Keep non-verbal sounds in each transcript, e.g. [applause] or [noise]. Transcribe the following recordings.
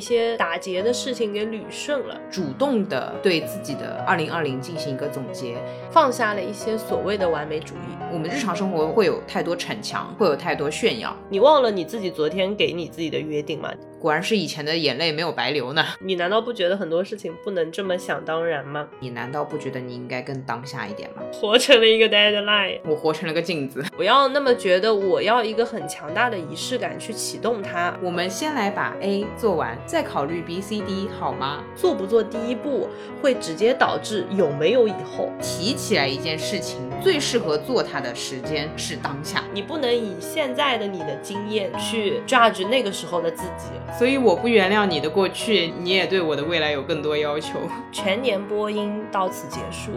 一些打结的事情给捋顺了，主动的对自己的二零二零进行一个总结，放下了一些所谓的完美主义。我们日常生活会有太多逞强，会有太多炫耀。你忘了你自己昨天给你自己的约定吗？果然是以前的眼泪没有白流呢。你难道不觉得很多事情不能这么想当然吗？你难道不觉得你应该更当下一点吗？[laughs] 活成了一个 deadline，我活成了个镜子。不要那么觉得我要一个很强大的仪式感去启动它。我们先来把 A 做完，再考虑 B、C、D，好吗？做不做第一步，会直接导致有没有以后。提起来一件事情，最适合做它的时间是当下。你不能以现在的你的经验去 judge 那个时候的自己。所以我不原谅你的过去，你也对我的未来有更多要求。全年播音到此结束。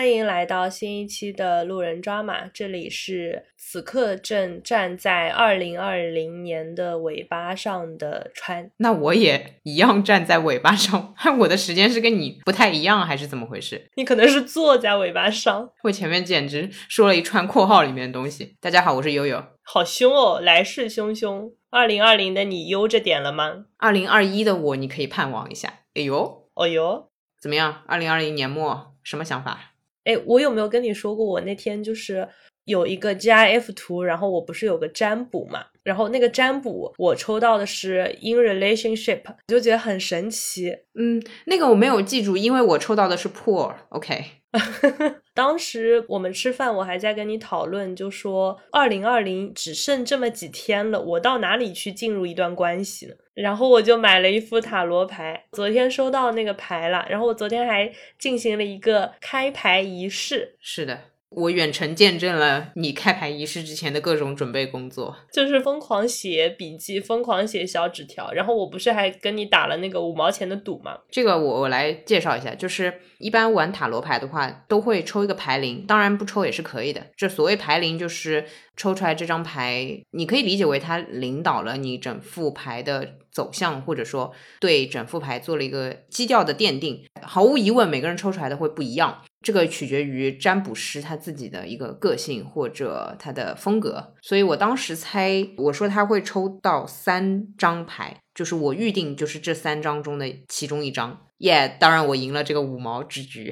欢迎来到新一期的路人抓马，这里是此刻正站在二零二零年的尾巴上的川。那我也一样站在尾巴上，[laughs] 我的时间是跟你不太一样，还是怎么回事？你可能是坐在尾巴上。我前面简直说了一串括号里面的东西。大家好，我是悠悠。好凶哦，来势汹汹。二零二零的你悠着点了吗？二零二一的我，你可以盼望一下。哎呦，哦呦，怎么样？二零二零年末什么想法？哎，我有没有跟你说过，我那天就是有一个 GIF 图，然后我不是有个占卜嘛，然后那个占卜我抽到的是 in relationship，就觉得很神奇。嗯，那个我没有记住，因为我抽到的是 poor。OK，[laughs] 当时我们吃饭，我还在跟你讨论，就说二零二零只剩这么几天了，我到哪里去进入一段关系呢？然后我就买了一副塔罗牌，昨天收到那个牌了，然后我昨天还进行了一个开牌仪式。是的，我远程见证了你开牌仪式之前的各种准备工作，就是疯狂写笔记，疯狂写小纸条。然后我不是还跟你打了那个五毛钱的赌吗？这个我我来介绍一下，就是一般玩塔罗牌的话，都会抽一个牌灵，当然不抽也是可以的。这所谓牌灵，就是抽出来这张牌，你可以理解为它领导了你整副牌的走向，或者说对整副牌做了一个基调的奠定。毫无疑问，每个人抽出来的会不一样，这个取决于占卜师他自己的一个个性或者他的风格。所以我当时猜，我说他会抽到三张牌，就是我预定就是这三张中的其中一张。耶、当然我赢了这个五毛之局。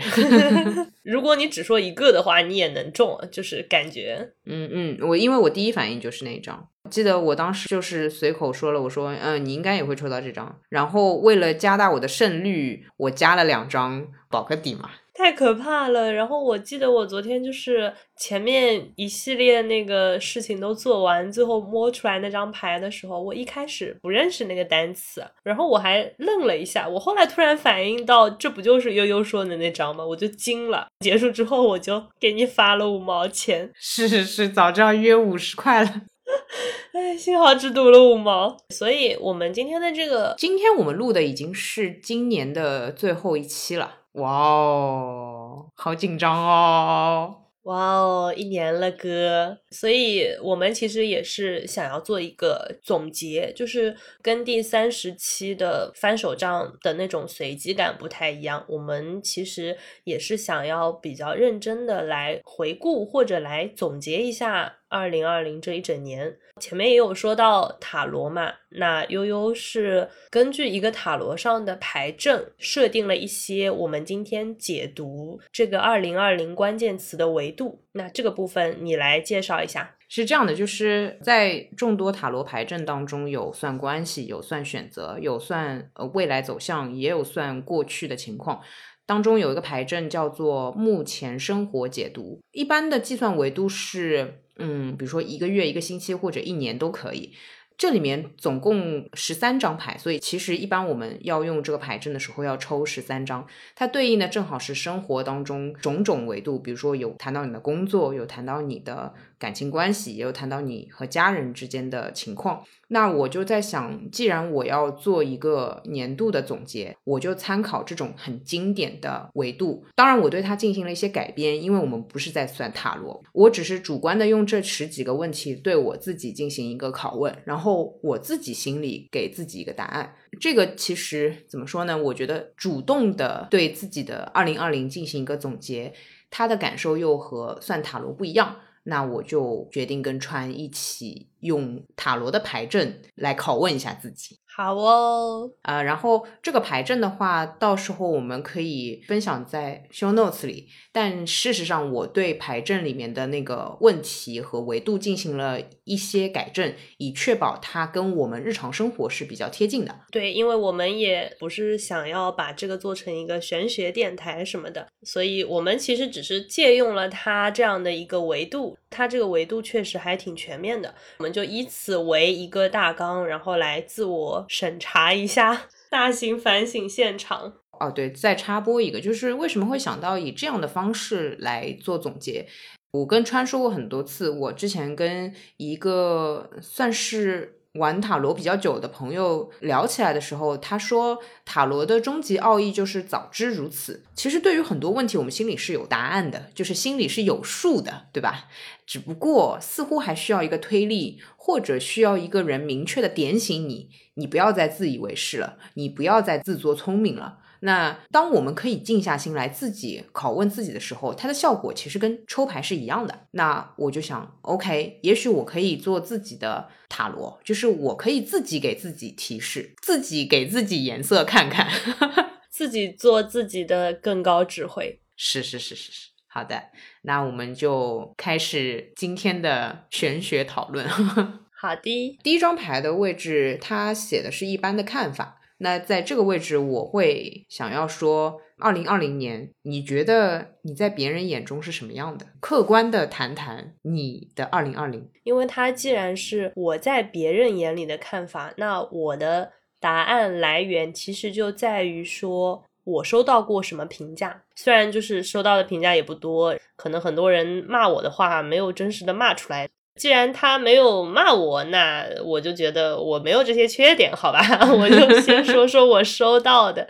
[laughs] 如果你只说一个的话，你也能中，就是感觉嗯嗯，我因为我第一反应就是那一张，记得我当时就是随口说了，我说嗯，你应该也会抽到这张。然后为了加大我的胜率，我加了两张保个底嘛。太可怕了。然后我记得我昨天就是前面一系列那个事情都做完，最后摸出来那张牌的时候，我一开始不认识那个单词，然后我还愣了一下。我后来突然反应到，这不就是悠悠说的那张吗？我就惊了。结束之后，我就给你发了五毛钱。是是是，早知道约五十块了。[laughs] 哎，幸好只赌了五毛。所以我们今天的这个今天我们录的已经是今年的最后一期了，哇哦，好紧张哦！哇哦，一年了哥，所以我们其实也是想要做一个总结，就是跟第三十期的翻手账的那种随机感不太一样。我们其实也是想要比较认真的来回顾或者来总结一下二零二零这一整年。前面也有说到塔罗嘛，那悠悠是根据一个塔罗上的牌阵设定了一些我们今天解读这个二零二零关键词的维度。那这个部分你来介绍一下。是这样的，就是在众多塔罗牌阵当中，有算关系，有算选择，有算呃未来走向，也有算过去的情况。当中有一个牌阵叫做目前生活解读，一般的计算维度是，嗯，比如说一个月、一个星期或者一年都可以。这里面总共十三张牌，所以其实一般我们要用这个牌阵的时候要抽十三张，它对应的正好是生活当中种种维度，比如说有谈到你的工作，有谈到你的感情关系，也有谈到你和家人之间的情况。那我就在想，既然我要做一个年度的总结，我就参考这种很经典的维度。当然，我对它进行了一些改编，因为我们不是在算塔罗，我只是主观的用这十几个问题对我自己进行一个拷问，然后我自己心里给自己一个答案。这个其实怎么说呢？我觉得主动的对自己的二零二零进行一个总结，他的感受又和算塔罗不一样。那我就决定跟川一起用塔罗的牌阵来拷问一下自己。好哦，啊，然后这个牌阵的话，到时候我们可以分享在 show notes 里。但事实上，我对牌阵里面的那个问题和维度进行了一些改正，以确保它跟我们日常生活是比较贴近的。对，因为我们也不是想要把这个做成一个玄学电台什么的，所以我们其实只是借用了它这样的一个维度，它这个维度确实还挺全面的。我们就以此为一个大纲，然后来自我。审查一下，[laughs] 大型反省现场。哦，对，再插播一个，就是为什么会想到以这样的方式来做总结？我跟川说过很多次，我之前跟一个算是。玩塔罗比较久的朋友聊起来的时候，他说塔罗的终极奥义就是早知如此。其实对于很多问题，我们心里是有答案的，就是心里是有数的，对吧？只不过似乎还需要一个推力，或者需要一个人明确的点醒你，你不要再自以为是了，你不要再自作聪明了。那当我们可以静下心来自己拷问自己的时候，它的效果其实跟抽牌是一样的。那我就想，OK，也许我可以做自己的塔罗，就是我可以自己给自己提示，自己给自己颜色看看，[laughs] 自己做自己的更高智慧。是是是是是，好的，那我们就开始今天的玄学讨论。[laughs] 好的，第一张牌的位置，它写的是一般的看法。那在这个位置，我会想要说，二零二零年，你觉得你在别人眼中是什么样的？客观的谈谈你的二零二零，因为它既然是我在别人眼里的看法，那我的答案来源其实就在于说我收到过什么评价。虽然就是收到的评价也不多，可能很多人骂我的话没有真实的骂出来。既然他没有骂我，那我就觉得我没有这些缺点，好吧？[laughs] 我就先 [laughs] 说说我收到的，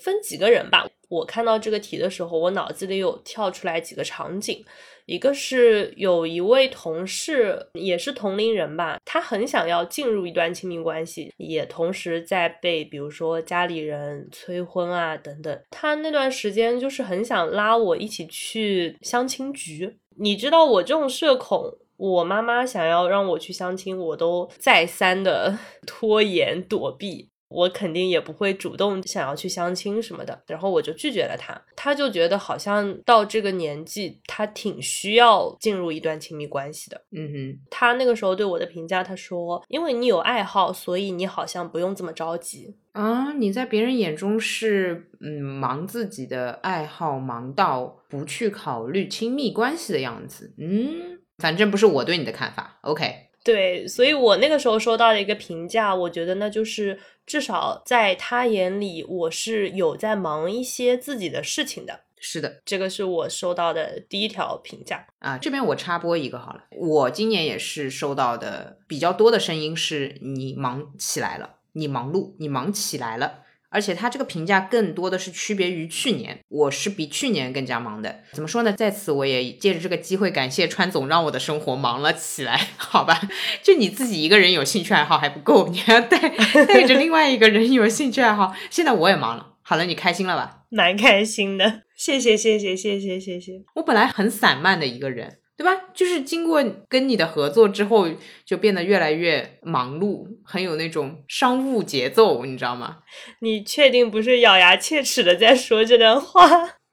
分几个人吧。我看到这个题的时候，我脑子里有跳出来几个场景，一个是有一位同事，也是同龄人吧，他很想要进入一段亲密关系，也同时在被比如说家里人催婚啊等等。他那段时间就是很想拉我一起去相亲局，你知道我这种社恐。我妈妈想要让我去相亲，我都再三的 [laughs] 拖延躲避，我肯定也不会主动想要去相亲什么的，然后我就拒绝了他。他就觉得好像到这个年纪，他挺需要进入一段亲密关系的。嗯哼，他那个时候对我的评价，他说：“因为你有爱好，所以你好像不用这么着急啊。你在别人眼中是嗯忙自己的爱好，忙到不去考虑亲密关系的样子。”嗯。反正不是我对你的看法，OK？对，所以我那个时候收到的一个评价，我觉得那就是至少在他眼里，我是有在忙一些自己的事情的。是的，这个是我收到的第一条评价啊。这边我插播一个好了，我今年也是收到的比较多的声音是你忙起来了，你忙碌，你忙起来了。而且他这个评价更多的是区别于去年，我是比去年更加忙的。怎么说呢？在此我也借着这个机会感谢川总，让我的生活忙了起来。[laughs] 好吧，就你自己一个人有兴趣爱好还不够，你还要带 [laughs] 带着另外一个人有兴趣爱好。现在我也忙了。好了，你开心了吧？蛮开心的，谢谢谢谢谢谢谢谢。我本来很散漫的一个人。对吧？就是经过跟你的合作之后，就变得越来越忙碌，很有那种商务节奏，你知道吗？你确定不是咬牙切齿的在说这段话？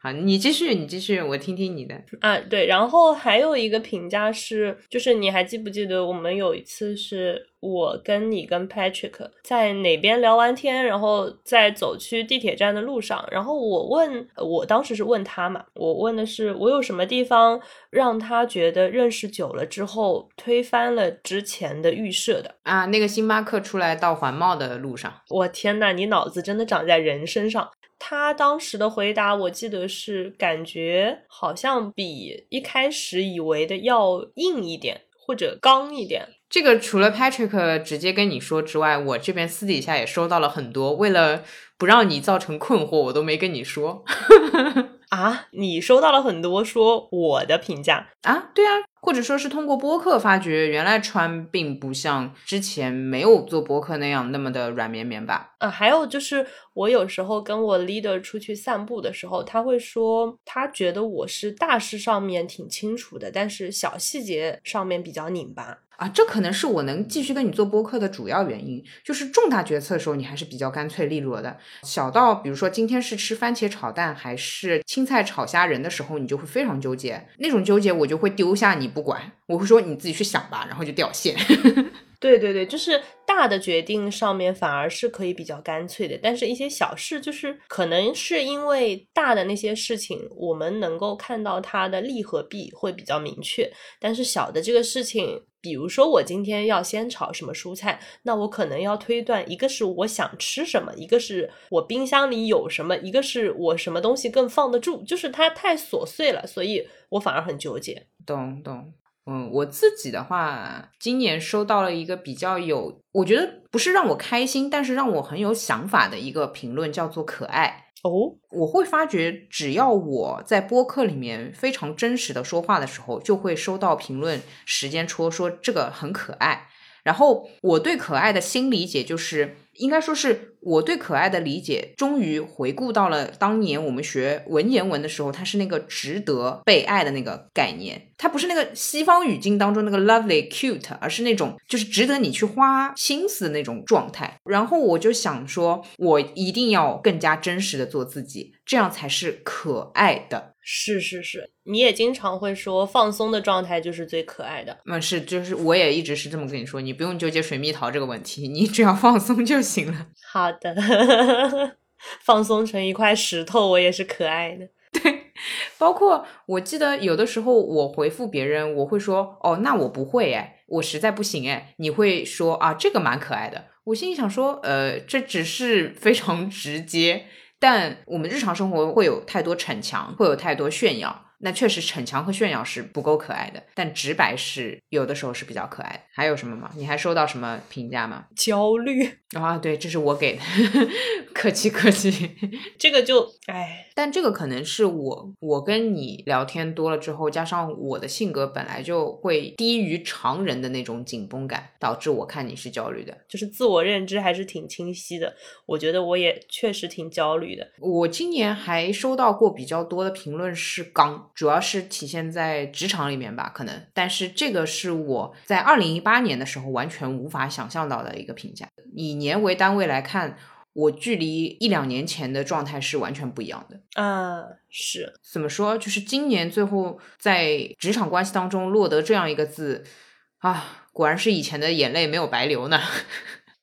好，你继续，你继续，我听听你的。啊，对，然后还有一个评价是，就是你还记不记得我们有一次是我跟你跟 Patrick 在哪边聊完天，然后在走去地铁站的路上，然后我问，我当时是问他嘛，我问的是我有什么地方让他觉得认识久了之后推翻了之前的预设的啊？那个星巴克出来到环贸的路上，我天呐，你脑子真的长在人身上。他当时的回答，我记得是感觉好像比一开始以为的要硬一点，或者刚一点。这个除了 Patrick 直接跟你说之外，我这边私底下也收到了很多。为了不让你造成困惑，我都没跟你说。[laughs] 啊，你收到了很多说我的评价啊？对啊。或者说是通过播客发觉，原来穿并不像之前没有做播客那样那么的软绵绵吧？啊，还有就是我有时候跟我 leader 出去散步的时候，他会说他觉得我是大事上面挺清楚的，但是小细节上面比较拧巴。啊，这可能是我能继续跟你做播客的主要原因，就是重大决策的时候你还是比较干脆利落的，小到比如说今天是吃番茄炒蛋还是青菜炒虾仁的时候，你就会非常纠结，那种纠结我就会丢下你不管，我会说你自己去想吧，然后就掉线。[laughs] 对对对，就是大的决定上面反而是可以比较干脆的，但是一些小事，就是可能是因为大的那些事情，我们能够看到它的利和弊会比较明确，但是小的这个事情，比如说我今天要先炒什么蔬菜，那我可能要推断，一个是我想吃什么，一个是我冰箱里有什么，一个是我什么东西更放得住，就是它太琐碎了，所以我反而很纠结。懂懂。嗯，我自己的话，今年收到了一个比较有，我觉得不是让我开心，但是让我很有想法的一个评论，叫做可爱哦。我会发觉，只要我在播客里面非常真实的说话的时候，就会收到评论，时间戳说这个很可爱。然后我对可爱的新理解就是。应该说是我对可爱的理解，终于回顾到了当年我们学文言文的时候，它是那个值得被爱的那个概念，它不是那个西方语境当中那个 lovely cute，而是那种就是值得你去花心思的那种状态。然后我就想说，我一定要更加真实的做自己，这样才是可爱的。是是是，你也经常会说放松的状态就是最可爱的。嗯，是，就是我也一直是这么跟你说，你不用纠结水蜜桃这个问题，你只要放松就行了。[laughs] 好的，[laughs] 放松成一块石头，我也是可爱的。对，包括我记得有的时候我回复别人，我会说哦，那我不会哎，我实在不行哎。你会说啊，这个蛮可爱的。我心里想说，呃，这只是非常直接。但我们日常生活会有太多逞强，会有太多炫耀。那确实逞强和炫耀是不够可爱的，但直白是有的时候是比较可爱的。还有什么吗？你还收到什么评价吗？焦虑啊，对，这是我给的，[laughs] 客气客气。这个就哎，但这个可能是我我跟你聊天多了之后，加上我的性格本来就会低于常人的那种紧绷感，导致我看你是焦虑的。就是自我认知还是挺清晰的，我觉得我也确实挺焦虑的。我今年还收到过比较多的评论是刚。主要是体现在职场里面吧，可能，但是这个是我在二零一八年的时候完全无法想象到的一个评价。以年为单位来看，我距离一两年前的状态是完全不一样的。啊，是怎么说？就是今年最后在职场关系当中落得这样一个字啊，果然是以前的眼泪没有白流呢。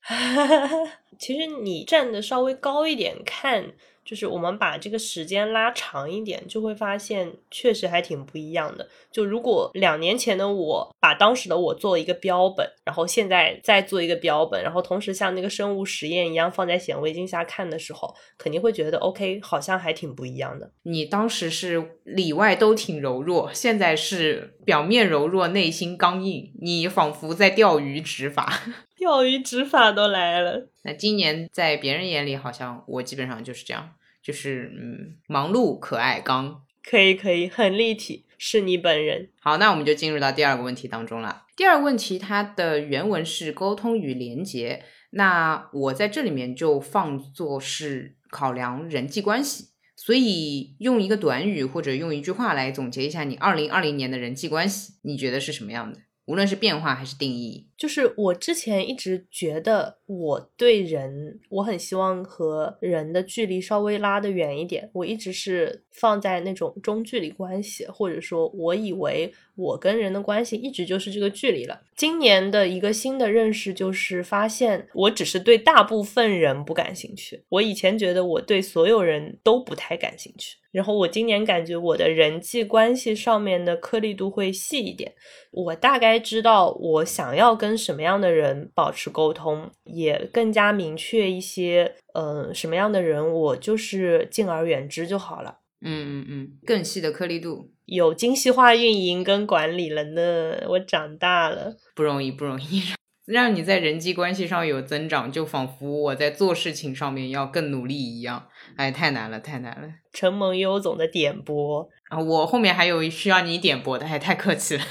[laughs] 其实你站的稍微高一点看。就是我们把这个时间拉长一点，就会发现确实还挺不一样的。就如果两年前的我把当时的我做一个标本，然后现在再做一个标本，然后同时像那个生物实验一样放在显微镜下看的时候，肯定会觉得 OK，好像还挺不一样的。你当时是里外都挺柔弱，现在是表面柔弱，内心刚硬，你仿佛在钓鱼执法，[laughs] 钓鱼执法都来了。那今年在别人眼里，好像我基本上就是这样。就是嗯，忙碌、可爱、刚，可以可以，很立体，是你本人。好，那我们就进入到第二个问题当中了。第二个问题，它的原文是沟通与连结，那我在这里面就放作是考量人际关系。所以用一个短语或者用一句话来总结一下你二零二零年的人际关系，你觉得是什么样的？无论是变化还是定义，就是我之前一直觉得我对人，我很希望和人的距离稍微拉得远一点。我一直是放在那种中距离关系，或者说，我以为我跟人的关系一直就是这个距离了。今年的一个新的认识就是发现，我只是对大部分人不感兴趣。我以前觉得我对所有人都不太感兴趣。然后我今年感觉我的人际关系上面的颗粒度会细一点，我大概知道我想要跟什么样的人保持沟通，也更加明确一些，嗯，什么样的人我就是敬而远之就好了。嗯嗯嗯，更细的颗粒度，有精细化运营跟管理了呢，我长大了，不容易不容易。[laughs] 让你在人际关系上有增长，就仿佛我在做事情上面要更努力一样。哎，太难了，太难了。承蒙优总的点拨啊，我后面还有需要你点拨的，还太客气了，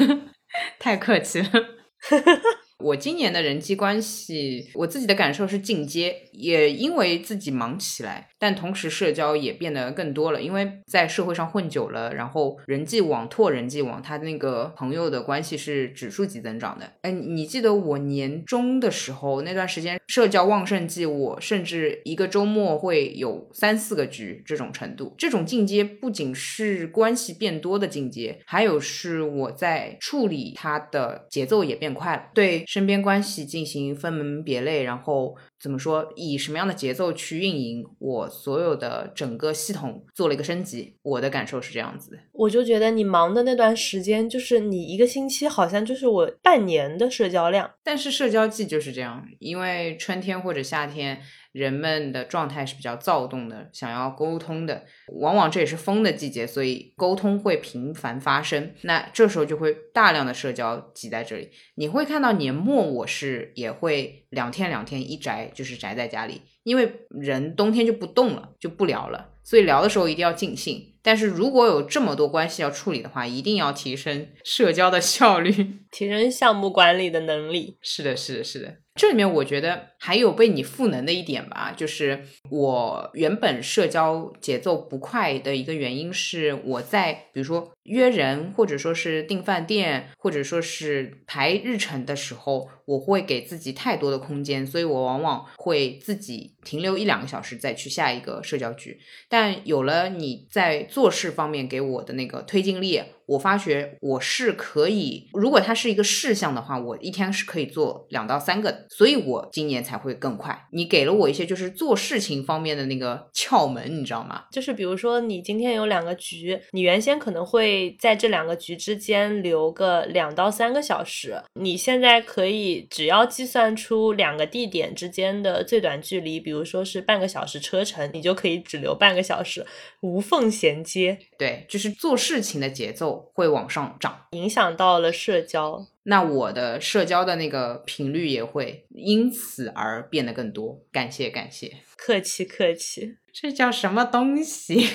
太客气了。[laughs] [laughs] 我今年的人际关系，我自己的感受是进阶，也因为自己忙起来，但同时社交也变得更多了。因为在社会上混久了，然后人际网拓人际网，他那个朋友的关系是指数级增长的。哎，你记得我年终的时候那段时间社交旺盛季，我甚至一个周末会有三四个局这种程度。这种进阶不仅是关系变多的进阶，还有是我在处理它的节奏也变快了。对。身边关系进行分门别类，然后怎么说，以什么样的节奏去运营，我所有的整个系统做了一个升级。我的感受是这样子的，我就觉得你忙的那段时间，就是你一个星期好像就是我半年的社交量。但是社交季就是这样，因为春天或者夏天。人们的状态是比较躁动的，想要沟通的，往往这也是风的季节，所以沟通会频繁发生。那这时候就会大量的社交挤在这里。你会看到年末我是也会两天两天一宅，就是宅在家里，因为人冬天就不动了，就不聊了，所以聊的时候一定要尽兴。但是如果有这么多关系要处理的话，一定要提升社交的效率，[laughs] 提升项目管理的能力。是的，是的，是的。这里面我觉得还有被你赋能的一点吧，就是我原本社交节奏不快的一个原因是我在比如说约人或者说是订饭店或者说是排日程的时候，我会给自己太多的空间，所以我往往会自己停留一两个小时再去下一个社交局。但有了你在做事方面给我的那个推进力。我发觉我是可以，如果它是一个事项的话，我一天是可以做两到三个的，所以我今年才会更快。你给了我一些就是做事情方面的那个窍门，你知道吗？就是比如说你今天有两个局，你原先可能会在这两个局之间留个两到三个小时，你现在可以只要计算出两个地点之间的最短距离，比如说是半个小时车程，你就可以只留半个小时，无缝衔接。对，就是做事情的节奏。会往上涨，影响到了社交，那我的社交的那个频率也会因此而变得更多。感谢感谢，客气客气，这叫什么东西？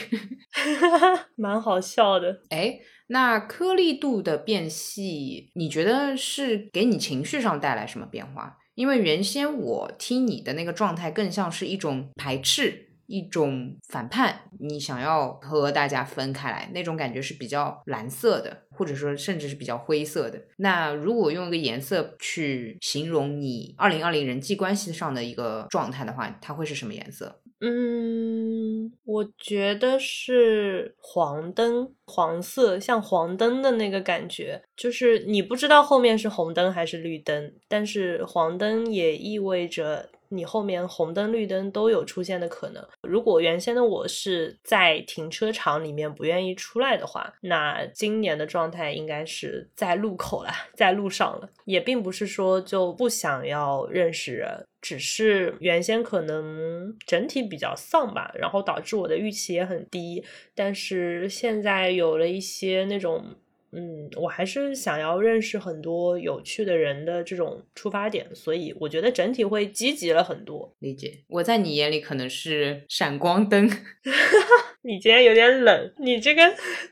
[laughs] [laughs] 蛮好笑的。哎，那颗粒度的变细，你觉得是给你情绪上带来什么变化？因为原先我听你的那个状态，更像是一种排斥。一种反叛，你想要和大家分开来，那种感觉是比较蓝色的，或者说甚至是比较灰色的。那如果用一个颜色去形容你二零二零人际关系上的一个状态的话，它会是什么颜色？嗯，我觉得是黄灯，黄色，像黄灯的那个感觉，就是你不知道后面是红灯还是绿灯，但是黄灯也意味着。你后面红灯绿灯都有出现的可能。如果原先的我是在停车场里面不愿意出来的话，那今年的状态应该是在路口了，在路上了。也并不是说就不想要认识人，只是原先可能整体比较丧吧，然后导致我的预期也很低。但是现在有了一些那种。嗯，我还是想要认识很多有趣的人的这种出发点，所以我觉得整体会积极了很多。理解，我在你眼里可能是闪光灯。[laughs] 你今天有点冷，你这个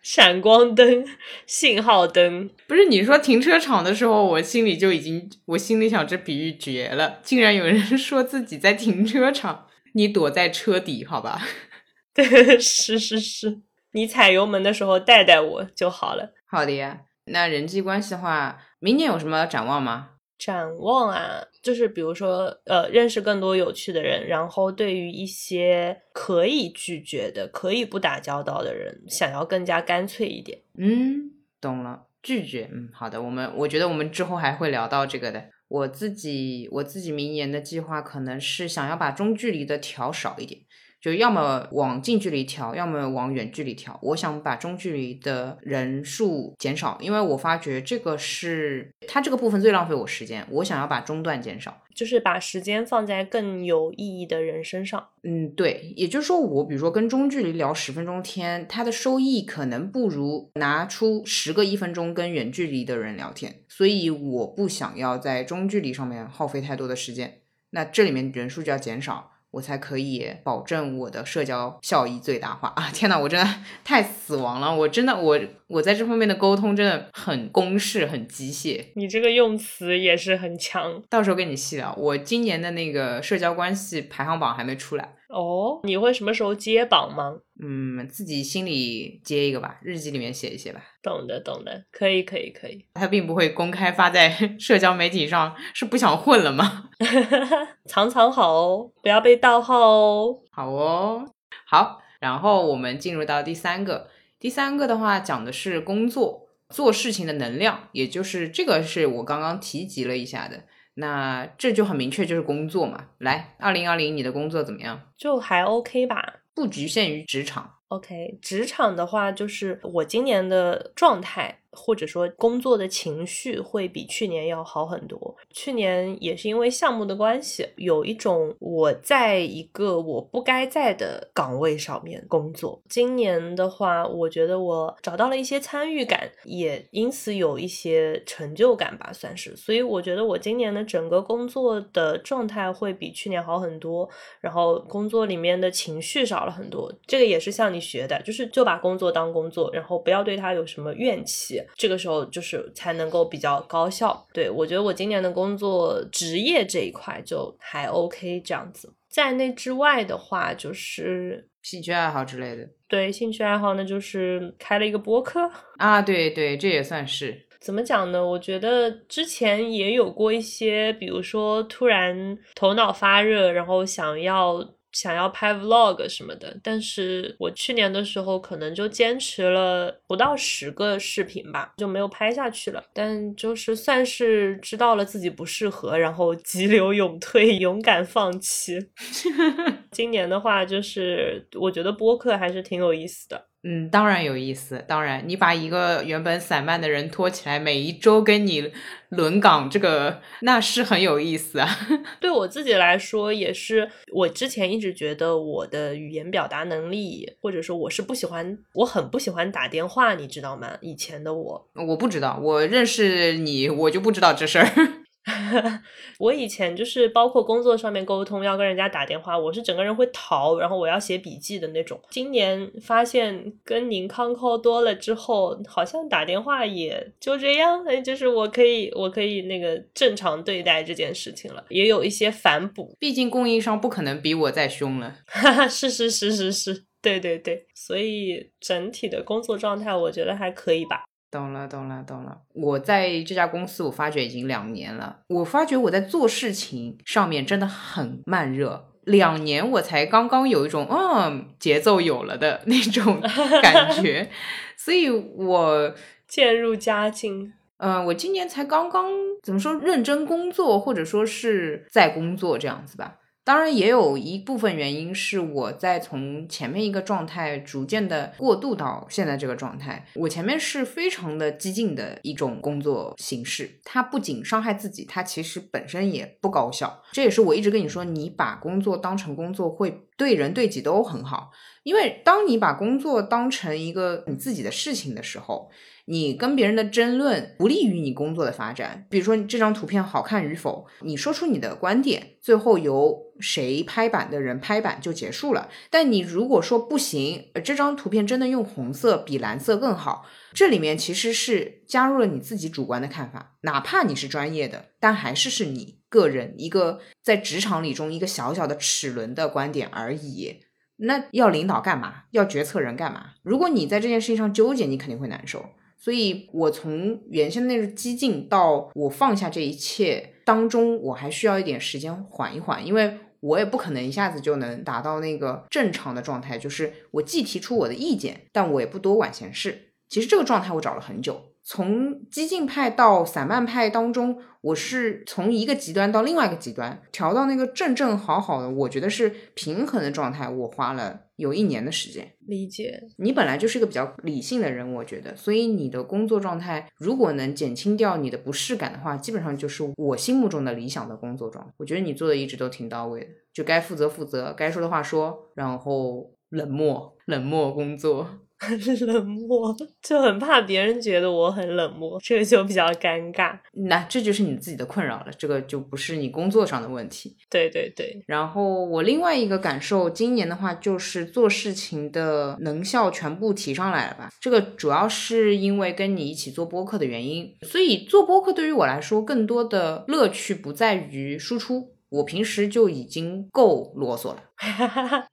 闪光灯、信号灯，不是你说停车场的时候，我心里就已经，我心里想这比喻绝了，竟然有人 [laughs] 说自己在停车场，你躲在车底，好吧？[laughs] 对，是是是，你踩油门的时候带带我就好了。好的呀，那人际关系的话，明年有什么展望吗？展望啊，就是比如说，呃，认识更多有趣的人，然后对于一些可以拒绝的、可以不打交道的人，想要更加干脆一点。嗯，懂了，拒绝。嗯，好的，我们我觉得我们之后还会聊到这个的。我自己我自己明年的计划可能是想要把中距离的调少一点。就要么往近距离调，要么往远距离调。我想把中距离的人数减少，因为我发觉这个是它这个部分最浪费我时间。我想要把中段减少，就是把时间放在更有意义的人身上。嗯，对，也就是说，我比如说跟中距离聊十分钟天，它的收益可能不如拿出十个一分钟跟远距离的人聊天，所以我不想要在中距离上面耗费太多的时间。那这里面人数就要减少。我才可以保证我的社交效益最大化啊！天呐，我真的 [laughs] 太死亡了！我真的，我我在这方面的沟通真的很公式、很机械。你这个用词也是很强，到时候跟你细聊。我今年的那个社交关系排行榜还没出来。哦，你会什么时候接榜吗？嗯，自己心里接一个吧，日记里面写一写吧。懂的，懂的，可以，可以，可以。他并不会公开发在 [laughs] 社交媒体上，是不想混了吗？[laughs] 藏藏好哦，不要被盗号哦。好哦，好。然后我们进入到第三个，第三个的话讲的是工作做事情的能量，也就是这个是我刚刚提及了一下的。那这就很明确，就是工作嘛。来，二零二零，你的工作怎么样？就还 OK 吧，不局限于职场。OK，职场的话，就是我今年的状态。或者说工作的情绪会比去年要好很多。去年也是因为项目的关系，有一种我在一个我不该在的岗位上面工作。今年的话，我觉得我找到了一些参与感，也因此有一些成就感吧，算是。所以我觉得我今年的整个工作的状态会比去年好很多，然后工作里面的情绪少了很多。这个也是向你学的，就是就把工作当工作，然后不要对他有什么怨气。这个时候就是才能够比较高效。对我觉得我今年的工作职业这一块就还 OK 这样子。在那之外的话，就是兴趣爱好之类的。对兴趣爱好，那就是开了一个播客啊。对对，这也算是怎么讲呢？我觉得之前也有过一些，比如说突然头脑发热，然后想要。想要拍 vlog 什么的，但是我去年的时候可能就坚持了不到十个视频吧，就没有拍下去了。但就是算是知道了自己不适合，然后急 [laughs] 流勇退，勇敢放弃。[laughs] 今年的话，就是我觉得播客还是挺有意思的。嗯，当然有意思。当然，你把一个原本散漫的人拖起来，每一周跟你轮岗，这个那是很有意思啊。[laughs] 对我自己来说，也是我之前一直觉得我的语言表达能力，或者说我是不喜欢，我很不喜欢打电话，你知道吗？以前的我，我不知道，我认识你，我就不知道这事儿。[laughs] 我以前就是包括工作上面沟通，要跟人家打电话，我是整个人会逃，然后我要写笔记的那种。今年发现跟您康 call 多了之后，好像打电话也就这样，哎，就是我可以，我可以那个正常对待这件事情了，也有一些反哺。毕竟供应商不可能比我再凶了。[laughs] 是是是是是，对对对，所以整体的工作状态我觉得还可以吧。懂了，懂了，懂了。我在这家公司，我发觉已经两年了。我发觉我在做事情上面真的很慢热。两年我才刚刚有一种嗯节奏有了的那种感觉，[laughs] 所以我渐入佳境。嗯，我今年才刚刚怎么说认真工作，或者说是在工作这样子吧。当然，也有一部分原因是我在从前面一个状态逐渐的过渡到现在这个状态。我前面是非常的激进的一种工作形式，它不仅伤害自己，它其实本身也不高效。这也是我一直跟你说，你把工作当成工作，会对人对己都很好。因为当你把工作当成一个你自己的事情的时候。你跟别人的争论不利于你工作的发展。比如说这张图片好看与否，你说出你的观点，最后由谁拍板的人拍板就结束了。但你如果说不行，这张图片真的用红色比蓝色更好，这里面其实是加入了你自己主观的看法，哪怕你是专业的，但还是是你个人一个在职场里中一个小小的齿轮的观点而已。那要领导干嘛？要决策人干嘛？如果你在这件事情上纠结，你肯定会难受。所以我从原先那个激进到我放下这一切当中，我还需要一点时间缓一缓，因为我也不可能一下子就能达到那个正常的状态，就是我既提出我的意见，但我也不多管闲事。其实这个状态我找了很久。从激进派到散漫派当中，我是从一个极端到另外一个极端，调到那个正正好好的，我觉得是平衡的状态，我花了有一年的时间。理解你本来就是一个比较理性的人，我觉得，所以你的工作状态如果能减轻掉你的不适感的话，基本上就是我心目中的理想的工作状态。我觉得你做的一直都挺到位的，就该负责负责，该说的话说，然后冷漠冷漠工作。[laughs] 冷漠，就很怕别人觉得我很冷漠，这个就比较尴尬。那这就是你自己的困扰了，这个就不是你工作上的问题。对对对。然后我另外一个感受，今年的话就是做事情的能效全部提上来了吧。这个主要是因为跟你一起做播客的原因，所以做播客对于我来说，更多的乐趣不在于输出。我平时就已经够啰嗦了，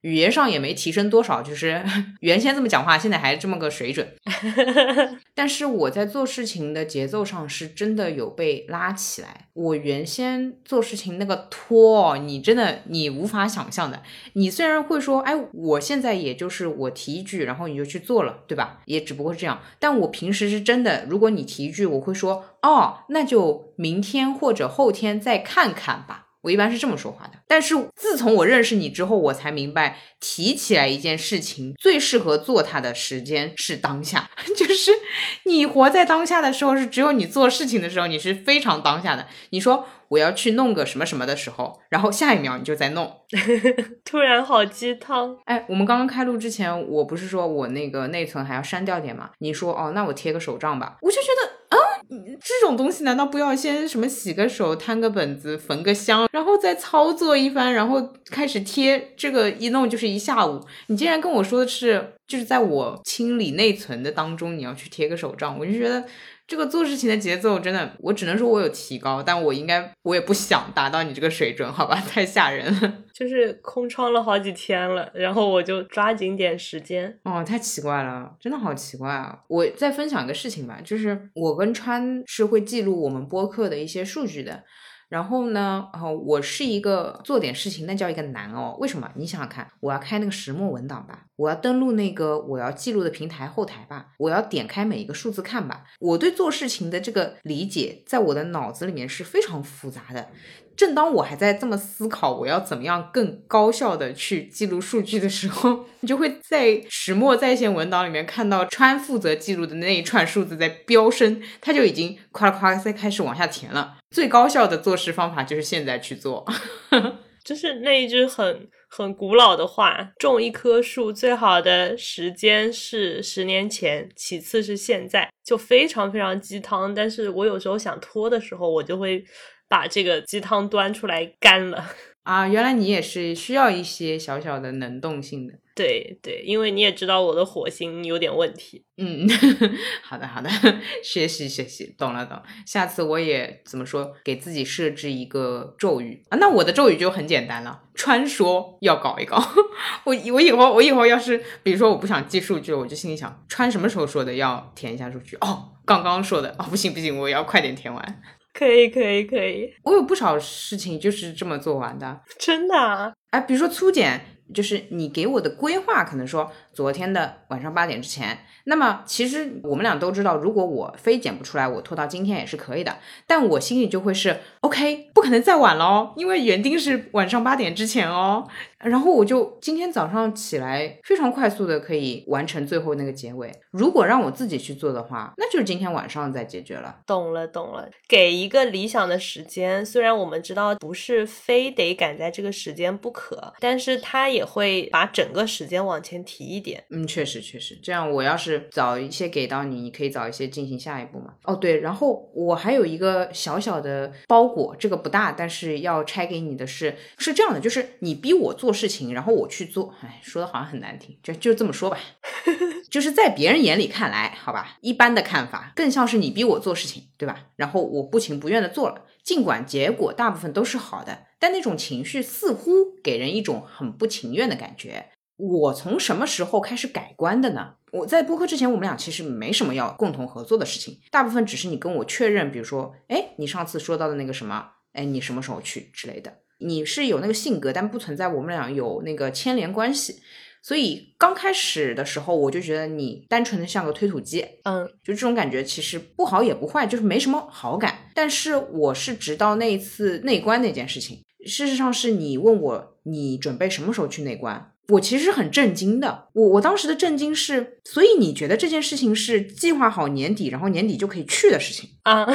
语言上也没提升多少，就是 [laughs] 原先这么讲话，现在还这么个水准。[laughs] 但是我在做事情的节奏上是真的有被拉起来。我原先做事情那个拖，你真的你无法想象的。你虽然会说，哎，我现在也就是我提一句，然后你就去做了，对吧？也只不过是这样。但我平时是真的，如果你提一句，我会说，哦，那就明天或者后天再看看吧。我一般是这么说话的，但是自从我认识你之后，我才明白，提起来一件事情，最适合做它的时间是当下，[laughs] 就是你活在当下的时候，是只有你做事情的时候，你是非常当下的。你说我要去弄个什么什么的时候，然后下一秒你就在弄，[laughs] 突然好鸡汤。哎，我们刚刚开录之前，我不是说我那个内存还要删掉点吗？你说哦，那我贴个手账吧，我就觉得。这种东西难道不要先什么洗个手、摊个本子、焚个香，然后再操作一番，然后开始贴？这个一弄就是一下午。你竟然跟我说的是，就是在我清理内存的当中，你要去贴个手账，我就觉得。这个做事情的节奏真的，我只能说我有提高，但我应该我也不想达到你这个水准，好吧？[laughs] 太吓人了，[laughs] 就是空窗了好几天了，然后我就抓紧点时间。哦，太奇怪了，真的好奇怪啊！我再分享一个事情吧，就是我跟川是会记录我们播客的一些数据的。然后呢？哦，我是一个做点事情，那叫一个难哦。为什么？你想想看，我要开那个石墨文档吧，我要登录那个我要记录的平台后台吧，我要点开每一个数字看吧。我对做事情的这个理解，在我的脑子里面是非常复杂的。正当我还在这么思考我要怎么样更高效的去记录数据的时候，[laughs] 你就会在石墨在线文档里面看到川负责记录的那一串数字在飙升，他就已经夸夸在开始往下填了。最高效的做事方法就是现在去做，[laughs] 就是那一句很很古老的话：种一棵树最好的时间是十年前，其次是现在，就非常非常鸡汤。但是我有时候想拖的时候，我就会。把这个鸡汤端出来干了 [laughs] 啊！原来你也是需要一些小小的能动性的。对对，因为你也知道我的火星有点问题。嗯，好 [laughs] 的好的，学习学习，懂了懂。下次我也怎么说，给自己设置一个咒语啊？那我的咒语就很简单了，穿说要搞一搞。[laughs] 我我以后我以后要是比如说我不想记数据，我就心里想，穿什么时候说的要填一下数据？哦，刚刚说的哦，不行不行，我要快点填完。可以可以可以，我有不少事情就是这么做完的，真的。啊哎，比如说粗剪，就是你给我的规划，可能说昨天的晚上八点之前。那么其实我们俩都知道，如果我非剪不出来，我拖到今天也是可以的。但我心里就会是 OK，不可能再晚了哦，因为原定是晚上八点之前哦。然后我就今天早上起来，非常快速的可以完成最后那个结尾。如果让我自己去做的话，那就是今天晚上再解决了。懂了懂了，给一个理想的时间，虽然我们知道不是非得赶在这个时间不可，但是他也会把整个时间往前提一点。嗯，确实确实，这样我要是早一些给到你，你可以早一些进行下一步嘛。哦对，然后我还有一个小小的包裹，这个不大，但是要拆给你的是是这样的，就是你逼我做。事情，然后我去做，哎，说的好像很难听，就就这么说吧，[laughs] 就是在别人眼里看来，好吧，一般的看法，更像是你逼我做事情，对吧？然后我不情不愿的做了，尽管结果大部分都是好的，但那种情绪似乎给人一种很不情愿的感觉。我从什么时候开始改观的呢？我在播客之前，我们俩其实没什么要共同合作的事情，大部分只是你跟我确认，比如说，哎，你上次说到的那个什么，哎，你什么时候去之类的。你是有那个性格，但不存在我们俩有那个牵连关系。所以刚开始的时候，我就觉得你单纯的像个推土机，嗯，就这种感觉其实不好也不坏，就是没什么好感。但是我是直到那一次内观那件事情，事实上是你问我你准备什么时候去内观，我其实很震惊的。我我当时的震惊是，所以你觉得这件事情是计划好年底，然后年底就可以去的事情啊？[laughs]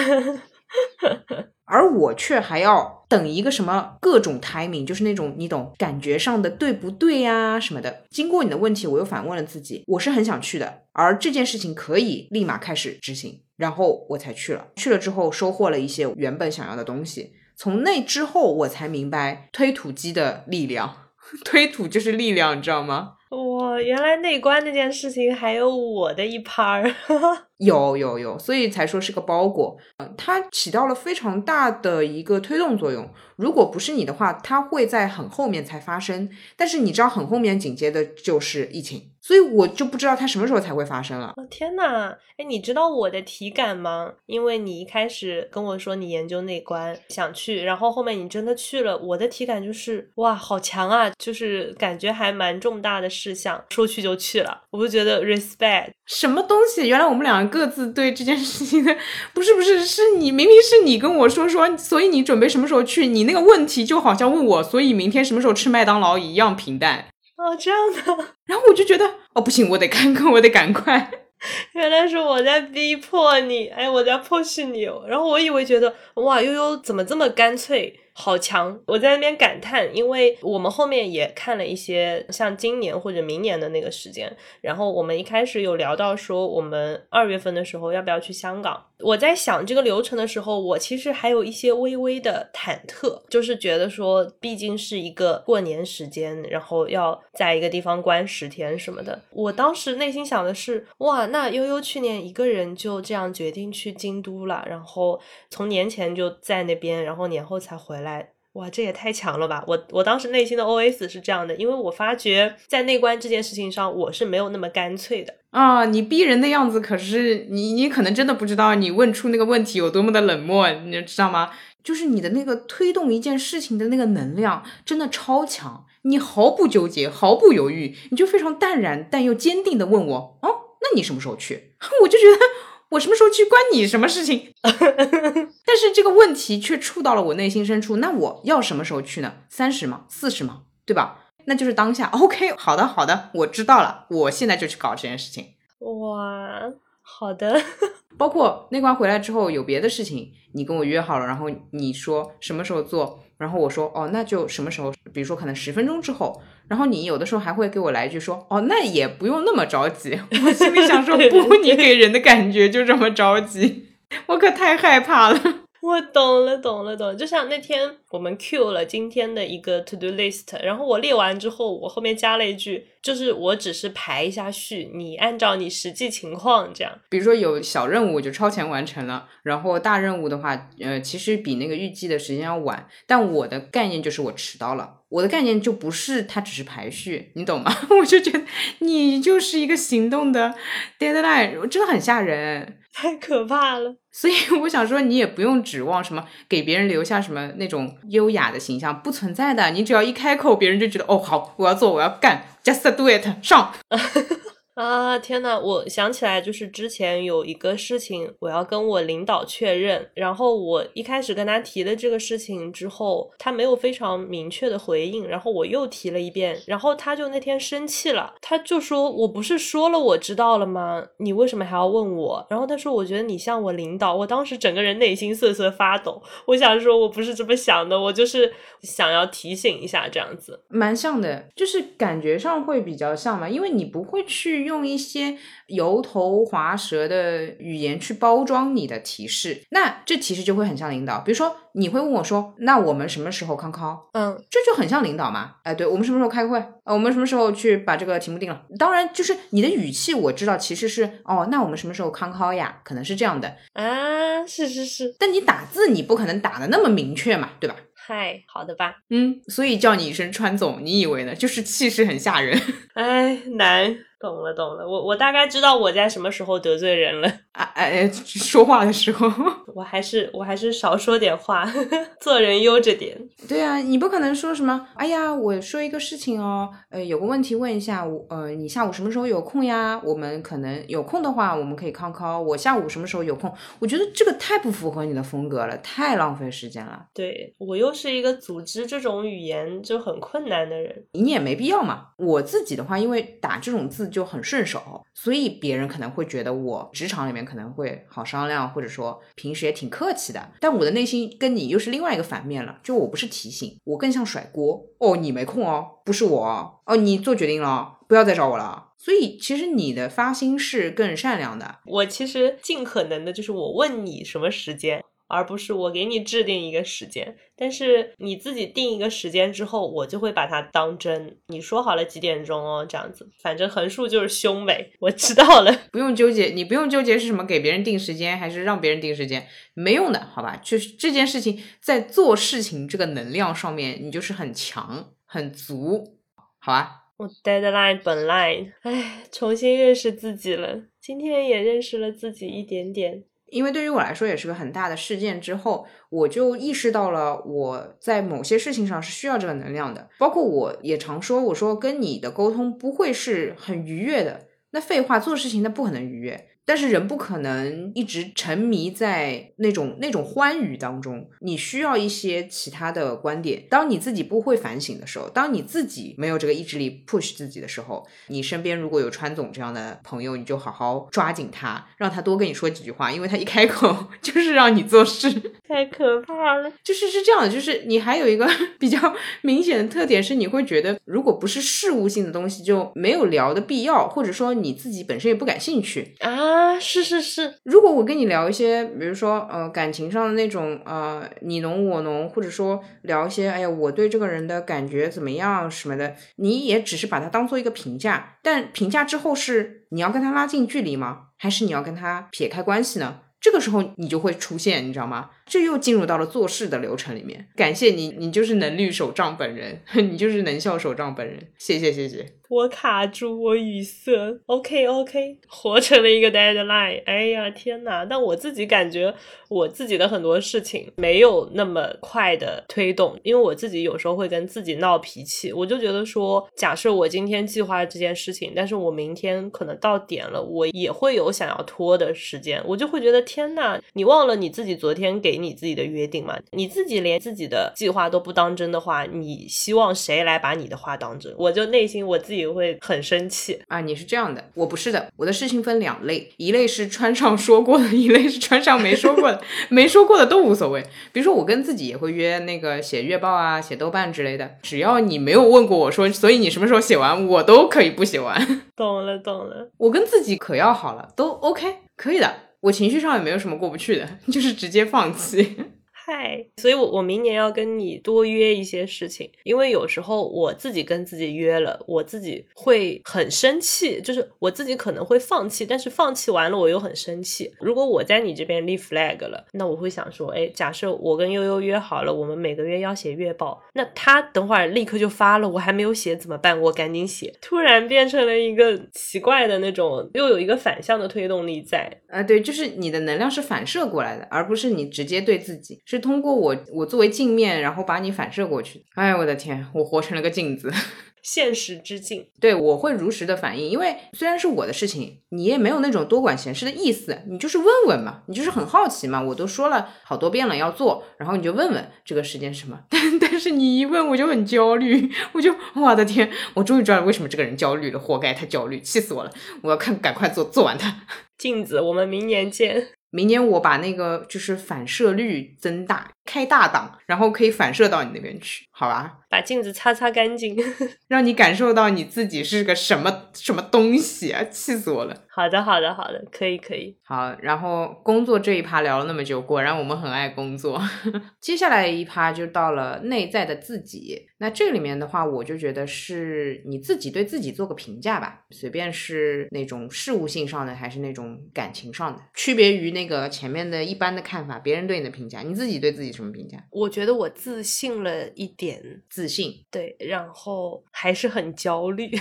而我却还要等一个什么各种 timing，就是那种你懂感觉上的对不对呀什么的。经过你的问题，我又反问了自己，我是很想去的，而这件事情可以立马开始执行，然后我才去了。去了之后收获了一些原本想要的东西，从那之后我才明白推土机的力量，[laughs] 推土就是力量，你知道吗？哇，原来内观那件事情还有我的一趴儿，[laughs] 有有有，所以才说是个包裹，嗯，它起到了非常大的一个推动作用。如果不是你的话，它会在很后面才发生。但是你知道，很后面紧接的就是疫情，所以我就不知道它什么时候才会发生了。哦天呐，哎，你知道我的体感吗？因为你一开始跟我说你研究内观想去，然后后面你真的去了，我的体感就是哇，好强啊，就是感觉还蛮重大的事项，说去就去了，我就觉得 respect。什么东西？原来我们两个各自对这件事情的不是不是，是你明明是你跟我说说，所以你准备什么时候去？你那个问题就好像问我，所以明天什么时候吃麦当劳一样平淡。哦，这样的。然后我就觉得，哦，不行，我得看看，我得赶快。[laughs] 原来是我在逼迫你，哎，我在迫使你。然后我以为觉得，哇，悠悠怎么这么干脆？好强！我在那边感叹，因为我们后面也看了一些像今年或者明年的那个时间，然后我们一开始有聊到说，我们二月份的时候要不要去香港？我在想这个流程的时候，我其实还有一些微微的忐忑，就是觉得说，毕竟是一个过年时间，然后要在一个地方关十天什么的。我当时内心想的是，哇，那悠悠去年一个人就这样决定去京都了，然后从年前就在那边，然后年后才回来。哇，这也太强了吧！我我当时内心的 OS 是这样的，因为我发觉在内观这件事情上，我是没有那么干脆的啊。你逼人的样子，可是你你可能真的不知道，你问出那个问题有多么的冷漠，你知道吗？就是你的那个推动一件事情的那个能量真的超强，你毫不纠结，毫不犹豫，你就非常淡然但又坚定的问我，哦，那你什么时候去？[laughs] 我就觉得。我什么时候去关你什么事情？[laughs] 但是这个问题却触到了我内心深处。那我要什么时候去呢？三十吗？四十吗？对吧？那就是当下。OK，好的，好的，我知道了。我现在就去搞这件事情。哇，好的。[laughs] 包括那关回来之后有别的事情，你跟我约好了，然后你说什么时候做，然后我说哦，那就什么时候，比如说可能十分钟之后。然后你有的时候还会给我来一句说，哦，那也不用那么着急。[laughs] 我心里想说，不，你给人的感觉就这么着急，[laughs] 我可太害怕了。我懂了，懂了，懂了。就像那天我们 Q 了今天的一个 To Do List，然后我列完之后，我后面加了一句，就是我只是排一下序，你按照你实际情况这样。比如说有小任务就超前完成了，然后大任务的话，呃，其实比那个预计的时间要晚。但我的概念就是我迟到了，我的概念就不是它只是排序，你懂吗？[laughs] 我就觉得你就是一个行动的 Deadline，真的很吓人。太可怕了，所以 [laughs] 我想说，你也不用指望什么给别人留下什么那种优雅的形象，不存在的。你只要一开口，别人就觉得哦，好，我要做，我要干，just do it，上。[laughs] 啊天呐，我想起来，就是之前有一个事情，我要跟我领导确认，然后我一开始跟他提了这个事情之后，他没有非常明确的回应，然后我又提了一遍，然后他就那天生气了，他就说我不是说了我知道了吗？你为什么还要问我？然后他说我觉得你像我领导，我当时整个人内心瑟瑟发抖，我想说我不是这么想的，我就是想要提醒一下这样子，蛮像的，就是感觉上会比较像嘛，因为你不会去。用一些油头滑舌的语言去包装你的提示，那这其实就会很像领导。比如说，你会问我说：“那我们什么时候康康？”嗯，这就很像领导嘛。哎，对我们什么时候开会？呃，我们什么时候去把这个题目定了？当然，就是你的语气我知道，其实是哦，那我们什么时候康康呀？可能是这样的啊，是是是。但你打字，你不可能打的那么明确嘛，对吧？嗨，好的吧。嗯，所以叫你一声川总，你以为呢？就是气势很吓人。哎，难。懂了，懂了，我我大概知道我在什么时候得罪人了。哎哎，[laughs] 说话的时候，我还是我还是少说点话，[laughs] 做人悠着点。对啊，你不可能说什么，哎呀，我说一个事情哦，呃，有个问题问一下我，呃，你下午什么时候有空呀？我们可能有空的话，我们可以康康。我下午什么时候有空？我觉得这个太不符合你的风格了，太浪费时间了。对我又是一个组织这种语言就很困难的人，你也没必要嘛。我自己的话，因为打这种字。就很顺手，所以别人可能会觉得我职场里面可能会好商量，或者说平时也挺客气的。但我的内心跟你又是另外一个反面了，就我不是提醒，我更像甩锅。哦，你没空哦，不是我哦，你做决定了，不要再找我了。所以其实你的发心是更善良的。我其实尽可能的就是我问你什么时间。而不是我给你制定一个时间，但是你自己定一个时间之后，我就会把它当真。你说好了几点钟哦，这样子，反正横竖就是凶呗。我知道了，[laughs] 不用纠结，你不用纠结是什么给别人定时间还是让别人定时间，没用的，好吧？就是这件事情在做事情这个能量上面，你就是很强很足，好吧？我 deadline 本来，哎，重新认识自己了，今天也认识了自己一点点。因为对于我来说也是个很大的事件，之后我就意识到了我在某些事情上是需要这个能量的。包括我也常说，我说跟你的沟通不会是很愉悦的。那废话，做事情那不可能愉悦。但是人不可能一直沉迷在那种那种欢愉当中，你需要一些其他的观点。当你自己不会反省的时候，当你自己没有这个意志力 push 自己的时候，你身边如果有川总这样的朋友，你就好好抓紧他，让他多跟你说几句话，因为他一开口 [laughs] 就是让你做事，太可怕了。就是是这样的，就是你还有一个 [laughs] 比较明显的特点是，你会觉得如果不是事务性的东西就没有聊的必要，或者说你自己本身也不感兴趣啊。啊，是是是。如果我跟你聊一些，比如说呃感情上的那种呃你侬我侬，或者说聊一些，哎呀我对这个人的感觉怎么样什么的，你也只是把它当做一个评价。但评价之后是你要跟他拉近距离吗？还是你要跟他撇开关系呢？这个时候你就会出现，你知道吗？这又进入到了做事的流程里面。感谢你，你就是能绿手账本人，[laughs] 你就是能笑手账本人。谢谢谢谢。我卡住，我语塞。OK OK，[laughs] 活成了一个 deadline。哎呀天呐，但我自己感觉我自己的很多事情没有那么快的推动，因为我自己有时候会跟自己闹脾气。我就觉得说，假设我今天计划了这件事情，但是我明天可能到点了，我也会有想要拖的时间，我就会觉得天呐，你忘了你自己昨天给你自己的约定吗？你自己连自己的计划都不当真的话，你希望谁来把你的话当真？我就内心我自己。会很生气啊！你是这样的，我不是的。我的事情分两类，一类是穿上说过的，[laughs] 一类是穿上没说过的。没说过的都无所谓。比如说，我跟自己也会约那个写月报啊、写豆瓣之类的。只要你没有问过我说，所以你什么时候写完，我都可以不写完。[laughs] 懂了，懂了。我跟自己可要好了，都 OK，可以的。我情绪上也没有什么过不去的，就是直接放弃。嗨，所以，我我明年要跟你多约一些事情，因为有时候我自己跟自己约了，我自己会很生气，就是我自己可能会放弃，但是放弃完了我又很生气。如果我在你这边立 flag 了，那我会想说，哎，假设我跟悠悠约好了，我们每个月要写月报，那他等会儿立刻就发了，我还没有写怎么办？我赶紧写，突然变成了一个奇怪的那种，又有一个反向的推动力在。啊，对，就是你的能量是反射过来的，而不是你直接对自己。是通过我，我作为镜面，然后把你反射过去。哎，我的天，我活成了个镜子。[laughs] 现实之镜，对我会如实的反应，因为虽然是我的事情，你也没有那种多管闲事的意思，你就是问问嘛，你就是很好奇嘛，我都说了好多遍了要做，然后你就问问这个时间是什么，[laughs] 但但是你一问我就很焦虑，我就我的天，我终于知道为什么这个人焦虑了，活该他焦虑，气死我了，我要看赶快做做完它。[laughs] 镜子，我们明年见。明年我把那个就是反射率增大，开大档，然后可以反射到你那边去，好吧？把镜子擦擦干净，[laughs] 让你感受到你自己是个什么什么东西啊！气死我了。好的，好的，好的，可以，可以。好，然后工作这一趴聊了那么久，果然我们很爱工作。[laughs] 接下来一趴就到了内在的自己。那这里面的话，我就觉得是你自己对自己做个评价吧，随便是那种事务性上的，还是那种感情上的，区别于那个前面的一般的看法，别人对你的评价，你自己对自己什么评价？我觉得我自信了一点。自自信。对，然后还是很焦虑。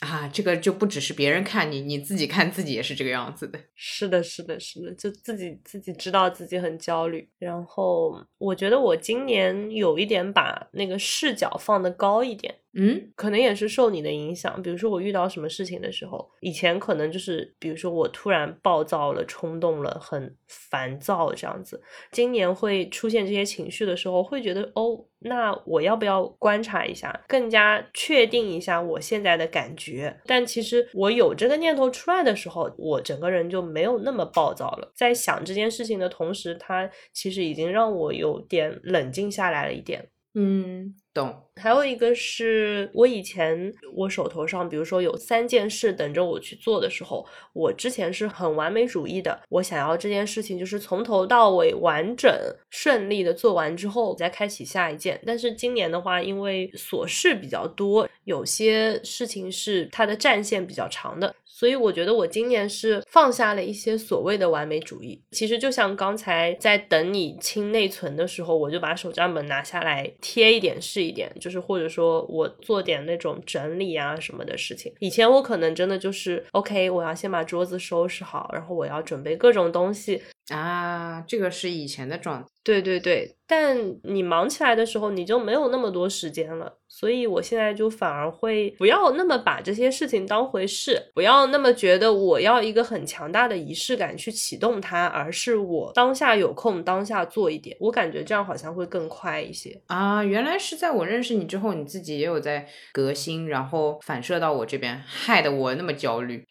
啊，这个就不只是别人看你，你自己看自己也是这个样子的。是的，是的，是的，就自己自己知道自己很焦虑。然后我觉得我今年有一点把那个视角放得高一点。嗯，可能也是受你的影响。比如说我遇到什么事情的时候，以前可能就是，比如说我突然暴躁了、冲动了、很烦躁这样子。今年会出现这些情绪的时候，会觉得哦，那我要不要观察一下，更加确定一下我现在的感觉？但其实我有这个念头出来的时候，我整个人就没有那么暴躁了。在想这件事情的同时，它其实已经让我有点冷静下来了一点。嗯。懂，还有一个是我以前我手头上，比如说有三件事等着我去做的时候，我之前是很完美主义的，我想要这件事情就是从头到尾完整顺利的做完之后再开启下一件。但是今年的话，因为琐事比较多，有些事情是它的战线比较长的。所以我觉得我今年是放下了一些所谓的完美主义。其实就像刚才在等你清内存的时候，我就把手账本拿下来贴一点是一点，就是或者说我做点那种整理啊什么的事情。以前我可能真的就是 OK，我要先把桌子收拾好，然后我要准备各种东西。啊，这个是以前的状态。对对对，但你忙起来的时候，你就没有那么多时间了。所以我现在就反而会不要那么把这些事情当回事，不要那么觉得我要一个很强大的仪式感去启动它，而是我当下有空当下做一点。我感觉这样好像会更快一些啊。原来是在我认识你之后，你自己也有在革新，然后反射到我这边，害得我那么焦虑。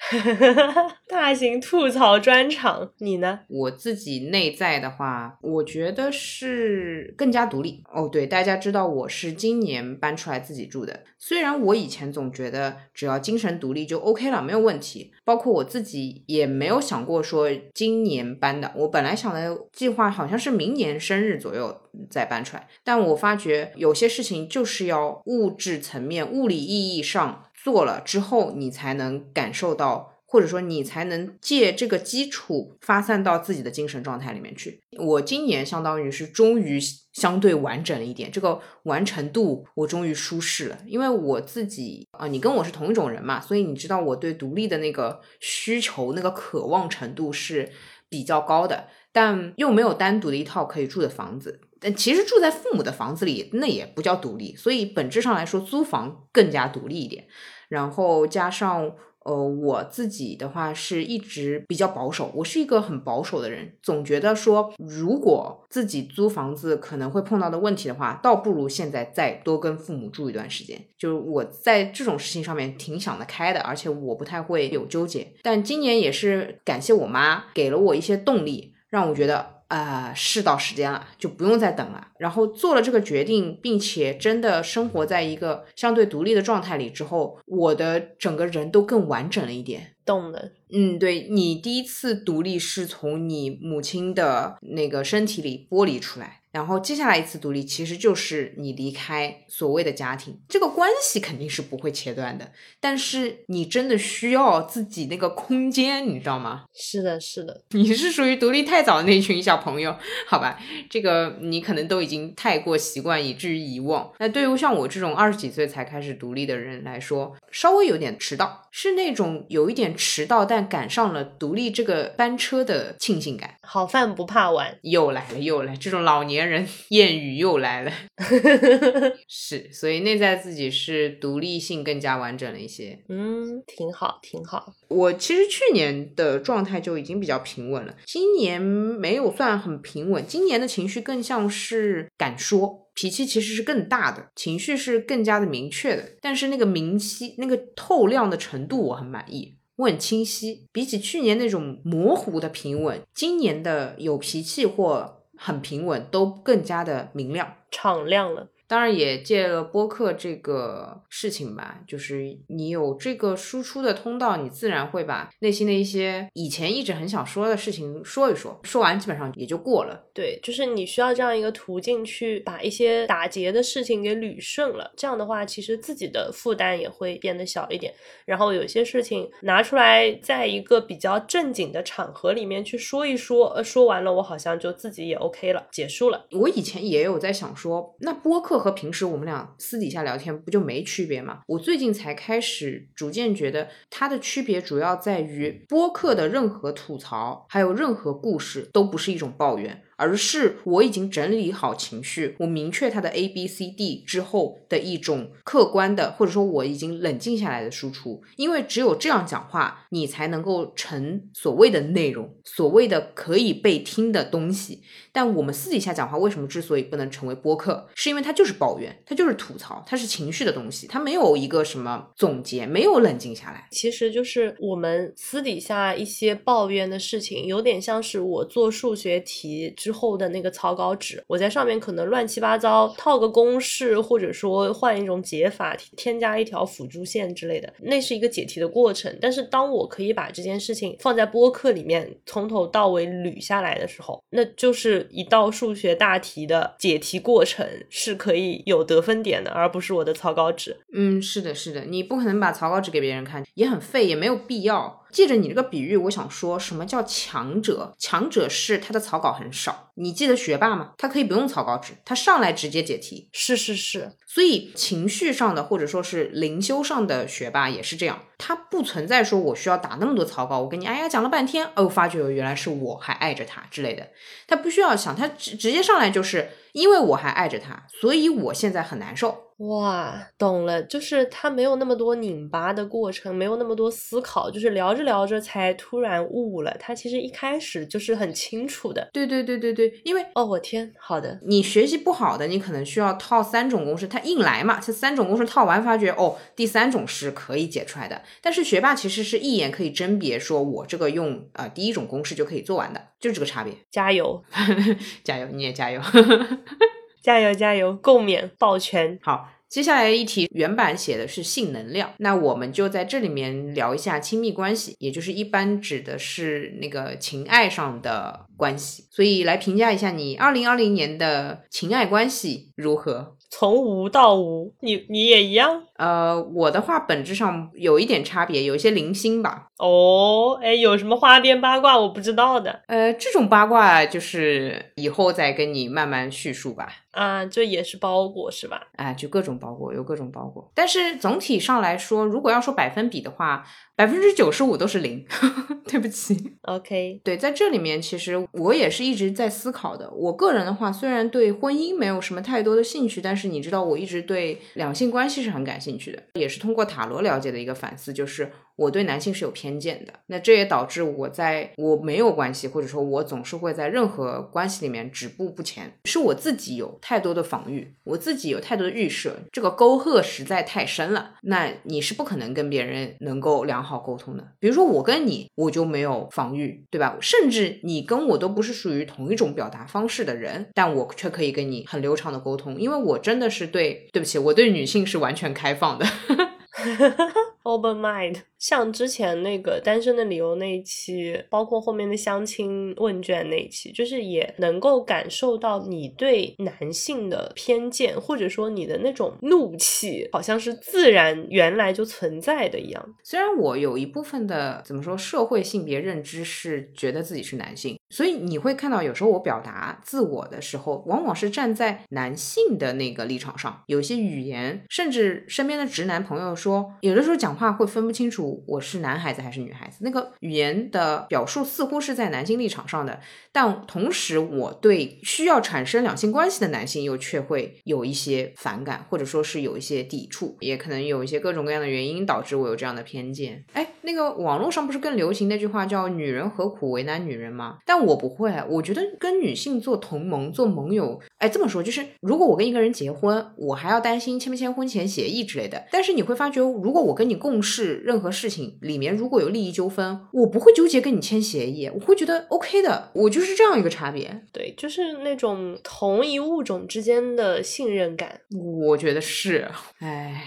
[laughs] 大型吐槽专场，你呢？我自己内在的话，我觉得是更加独立。哦，对，大家知道我是今年搬出来自己住的。虽然我以前总觉得只要精神独立就 OK 了，没有问题。包括我自己也没有想过说今年搬的。我本来想的计划好像是明年生日左右再搬出来，但我发觉有些事情就是要物质层面、物理意义上做了之后，你才能感受到。或者说你才能借这个基础发散到自己的精神状态里面去。我今年相当于是终于相对完整了一点，这个完成度我终于舒适了。因为我自己啊，你跟我是同一种人嘛，所以你知道我对独立的那个需求、那个渴望程度是比较高的，但又没有单独的一套可以住的房子。但其实住在父母的房子里，那也不叫独立。所以本质上来说，租房更加独立一点。然后加上。呃，我自己的话是一直比较保守，我是一个很保守的人，总觉得说，如果自己租房子可能会碰到的问题的话，倒不如现在再多跟父母住一段时间。就是我在这种事情上面挺想得开的，而且我不太会有纠结。但今年也是感谢我妈给了我一些动力，让我觉得。啊，是到时间了，就不用再等了。然后做了这个决定，并且真的生活在一个相对独立的状态里之后，我的整个人都更完整了一点。懂了，嗯，对你第一次独立是从你母亲的那个身体里剥离出来。然后接下来一次独立，其实就是你离开所谓的家庭，这个关系肯定是不会切断的。但是你真的需要自己那个空间，你知道吗？是的，是的，[laughs] 你是属于独立太早的那群小朋友，好吧？这个你可能都已经太过习惯，以至于遗忘。那对于像我这种二十几岁才开始独立的人来说，稍微有点迟到，是那种有一点迟到，但赶上了独立这个班车的庆幸感。好饭不怕晚，又来了，又来，这种老年。人 [laughs] 谚语又来了，[laughs] 是，所以内在自己是独立性更加完整了一些，嗯，挺好，挺好。我其实去年的状态就已经比较平稳了，今年没有算很平稳，今年的情绪更像是敢说，脾气其实是更大的，情绪是更加的明确的，但是那个明晰、那个透亮的程度我很满意，我很清晰，比起去年那种模糊的平稳，今年的有脾气或。很平稳，都更加的明亮、敞亮了。当然也借了播客这个事情吧，就是你有这个输出的通道，你自然会把内心的一些以前一直很想说的事情说一说，说完基本上也就过了。对，就是你需要这样一个途径去把一些打结的事情给捋顺了，这样的话，其实自己的负担也会变得小一点。然后有些事情拿出来，在一个比较正经的场合里面去说一说，呃，说完了，我好像就自己也 OK 了，结束了。我以前也有在想说，那播客。和平时我们俩私底下聊天不就没区别吗？我最近才开始逐渐觉得它的区别主要在于播客的任何吐槽，还有任何故事都不是一种抱怨。而是我已经整理好情绪，我明确它的 A B C D 之后的一种客观的，或者说我已经冷静下来的输出。因为只有这样讲话，你才能够成所谓的内容，所谓的可以被听的东西。但我们私底下讲话，为什么之所以不能成为播客，是因为它就是抱怨，它就是吐槽，它是情绪的东西，它没有一个什么总结，没有冷静下来。其实就是我们私底下一些抱怨的事情，有点像是我做数学题。之后的那个草稿纸，我在上面可能乱七八糟套个公式，或者说换一种解法，添加一条辅助线之类的，那是一个解题的过程。但是当我可以把这件事情放在播客里面，从头到尾捋下来的时候，那就是一道数学大题的解题过程，是可以有得分点的，而不是我的草稿纸。嗯，是的，是的，你不可能把草稿纸给别人看，也很废，也没有必要。借着你这个比喻，我想说什么叫强者？强者是他的草稿很少。你记得学霸吗？他可以不用草稿纸，他上来直接解题。是是是。所以情绪上的或者说是灵修上的学霸也是这样，他不存在说我需要打那么多草稿，我跟你哎呀讲了半天，哦，发觉原来是我还爱着他之类的。他不需要想，他直直接上来就是因为我还爱着他，所以我现在很难受。哇，懂了，就是他没有那么多拧巴的过程，没有那么多思考，就是聊着聊着才突然悟了。他其实一开始就是很清楚的。对对对对对，因为哦，我天，好的，你学习不好的，你可能需要套三种公式，他硬来嘛，这三种公式套完，发觉哦，第三种是可以解出来的。但是学霸其实是一眼可以甄别，说我这个用呃第一种公式就可以做完的，就是这个差别。加油，[laughs] 加油，你也加油。[laughs] 加油加油，共勉抱拳。好，接下来一题，原版写的是性能量，那我们就在这里面聊一下亲密关系，也就是一般指的是那个情爱上的关系。所以来评价一下你二零二零年的情爱关系如何？从无到无，你你也一样？呃，我的话本质上有一点差别，有一些零星吧。哦，哎，有什么花边八卦我不知道的？呃，这种八卦就是以后再跟你慢慢叙述吧。啊，这也是包裹是吧？啊，就各种包裹，有各种包裹。但是总体上来说，如果要说百分比的话，百分之九十五都是零。[laughs] 对不起。OK，对，在这里面其实我也是一直在思考的。我个人的话，虽然对婚姻没有什么太多的兴趣，但是你知道，我一直对两性关系是很感兴趣的，也是通过塔罗了解的一个反思，就是。我对男性是有偏见的，那这也导致我在我没有关系，或者说我总是会在任何关系里面止步不前，是我自己有太多的防御，我自己有太多的预设，这个沟壑实在太深了。那你是不可能跟别人能够良好沟通的。比如说我跟你，我就没有防御，对吧？甚至你跟我都不是属于同一种表达方式的人，但我却可以跟你很流畅的沟通，因为我真的是对，对不起，我对女性是完全开放的。[laughs] [laughs] Open mind，像之前那个单身的理由那一期，包括后面的相亲问卷那一期，就是也能够感受到你对男性的偏见，或者说你的那种怒气，好像是自然原来就存在的一样。虽然我有一部分的怎么说社会性别认知是觉得自己是男性，所以你会看到有时候我表达自我的时候，往往是站在男性的那个立场上，有些语言，甚至身边的直男朋友说，有的时候讲。话会分不清楚我是男孩子还是女孩子，那个语言的表述似乎是在男性立场上的，但同时我对需要产生两性关系的男性又却会有一些反感，或者说是有一些抵触，也可能有一些各种各样的原因导致我有这样的偏见。哎，那个网络上不是更流行那句话叫“女人何苦为难女人”吗？但我不会，我觉得跟女性做同盟、做盟友，哎，这么说就是，如果我跟一个人结婚，我还要担心签不签婚前协议之类的。但是你会发，如果我跟你共事任何事情里面如果有利益纠纷，我不会纠结跟你签协议，我会觉得 OK 的。我就是这样一个差别。对，就是那种同一物种之间的信任感。我觉得是，哎。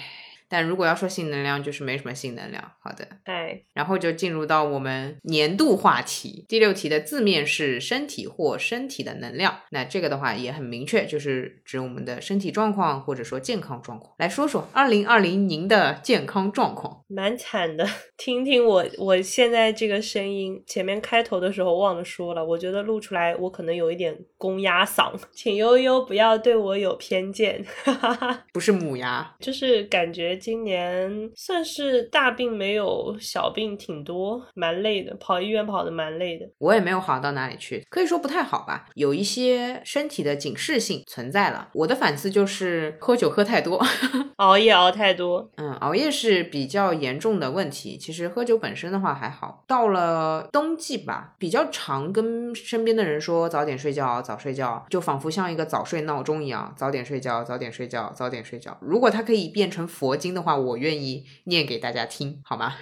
但如果要说性能量，就是没什么性能量。好的，哎，然后就进入到我们年度话题。第六题的字面是身体或身体的能量，那这个的话也很明确，就是指我们的身体状况或者说健康状况。来说说二零二零您的健康状况。蛮惨的，[laughs] 听听我我现在这个声音，前面开头的时候忘了说了，我觉得录出来我可能有一点公鸭嗓，请悠悠不要对我有偏见，哈哈哈。不是母鸭，就是感觉今年算是大病没有小病挺多，蛮累的，跑医院跑的蛮累的。我也没有好到哪里去，可以说不太好吧，有一些身体的警示性存在了。我的反思就是喝酒喝太多，[laughs] 熬夜熬太多，嗯，熬夜是比较严重的问题。其实喝酒本身的话还好，到了冬季吧，比较常跟身边的人说早点睡觉，早睡觉，就仿佛像一个早睡闹钟一样，早点睡觉，早点睡觉，早点睡觉。如果它可以变成佛经的话，我愿意念给大家听，好吗？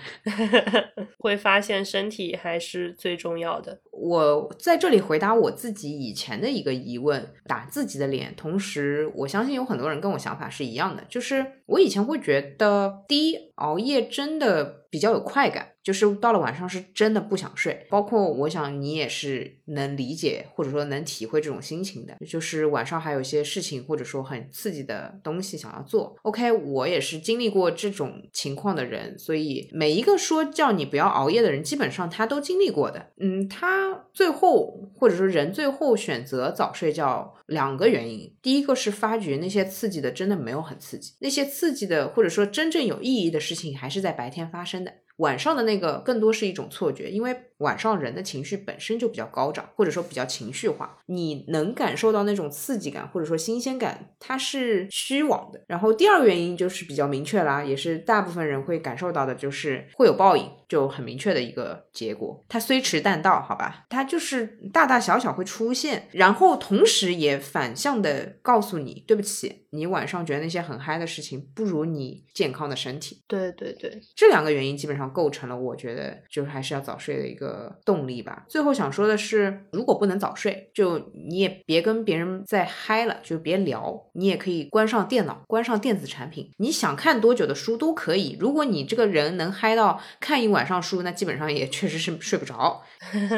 [laughs] 会发现身体还是最重要的。我在这里回答我自己以前的一个疑问，打自己的脸。同时，我相信有很多人跟我想法是一样的，就是我以前会觉得，第一，熬夜真的比较有快感。就是到了晚上是真的不想睡，包括我想你也是能理解或者说能体会这种心情的。就是晚上还有一些事情或者说很刺激的东西想要做。OK，我也是经历过这种情况的人，所以每一个说叫你不要熬夜的人，基本上他都经历过的。嗯，他最后或者说人最后选择早睡觉，两个原因。第一个是发觉那些刺激的真的没有很刺激，那些刺激的或者说真正有意义的事情还是在白天发生的。晚上的那个更多是一种错觉，因为晚上人的情绪本身就比较高涨，或者说比较情绪化，你能感受到那种刺激感或者说新鲜感，它是虚妄的。然后第二个原因就是比较明确啦，也是大部分人会感受到的，就是会有报应，就很明确的一个结果。它虽迟但到，好吧，它就是大大小小会出现，然后同时也反向的告诉你，对不起，你晚上觉得那些很嗨的事情不如你健康的身体。对对对，这两个原因基本上。构成了我觉得就是还是要早睡的一个动力吧。最后想说的是，如果不能早睡，就你也别跟别人再嗨了，就别聊。你也可以关上电脑，关上电子产品，你想看多久的书都可以。如果你这个人能嗨到看一晚上书，那基本上也确实是睡不着。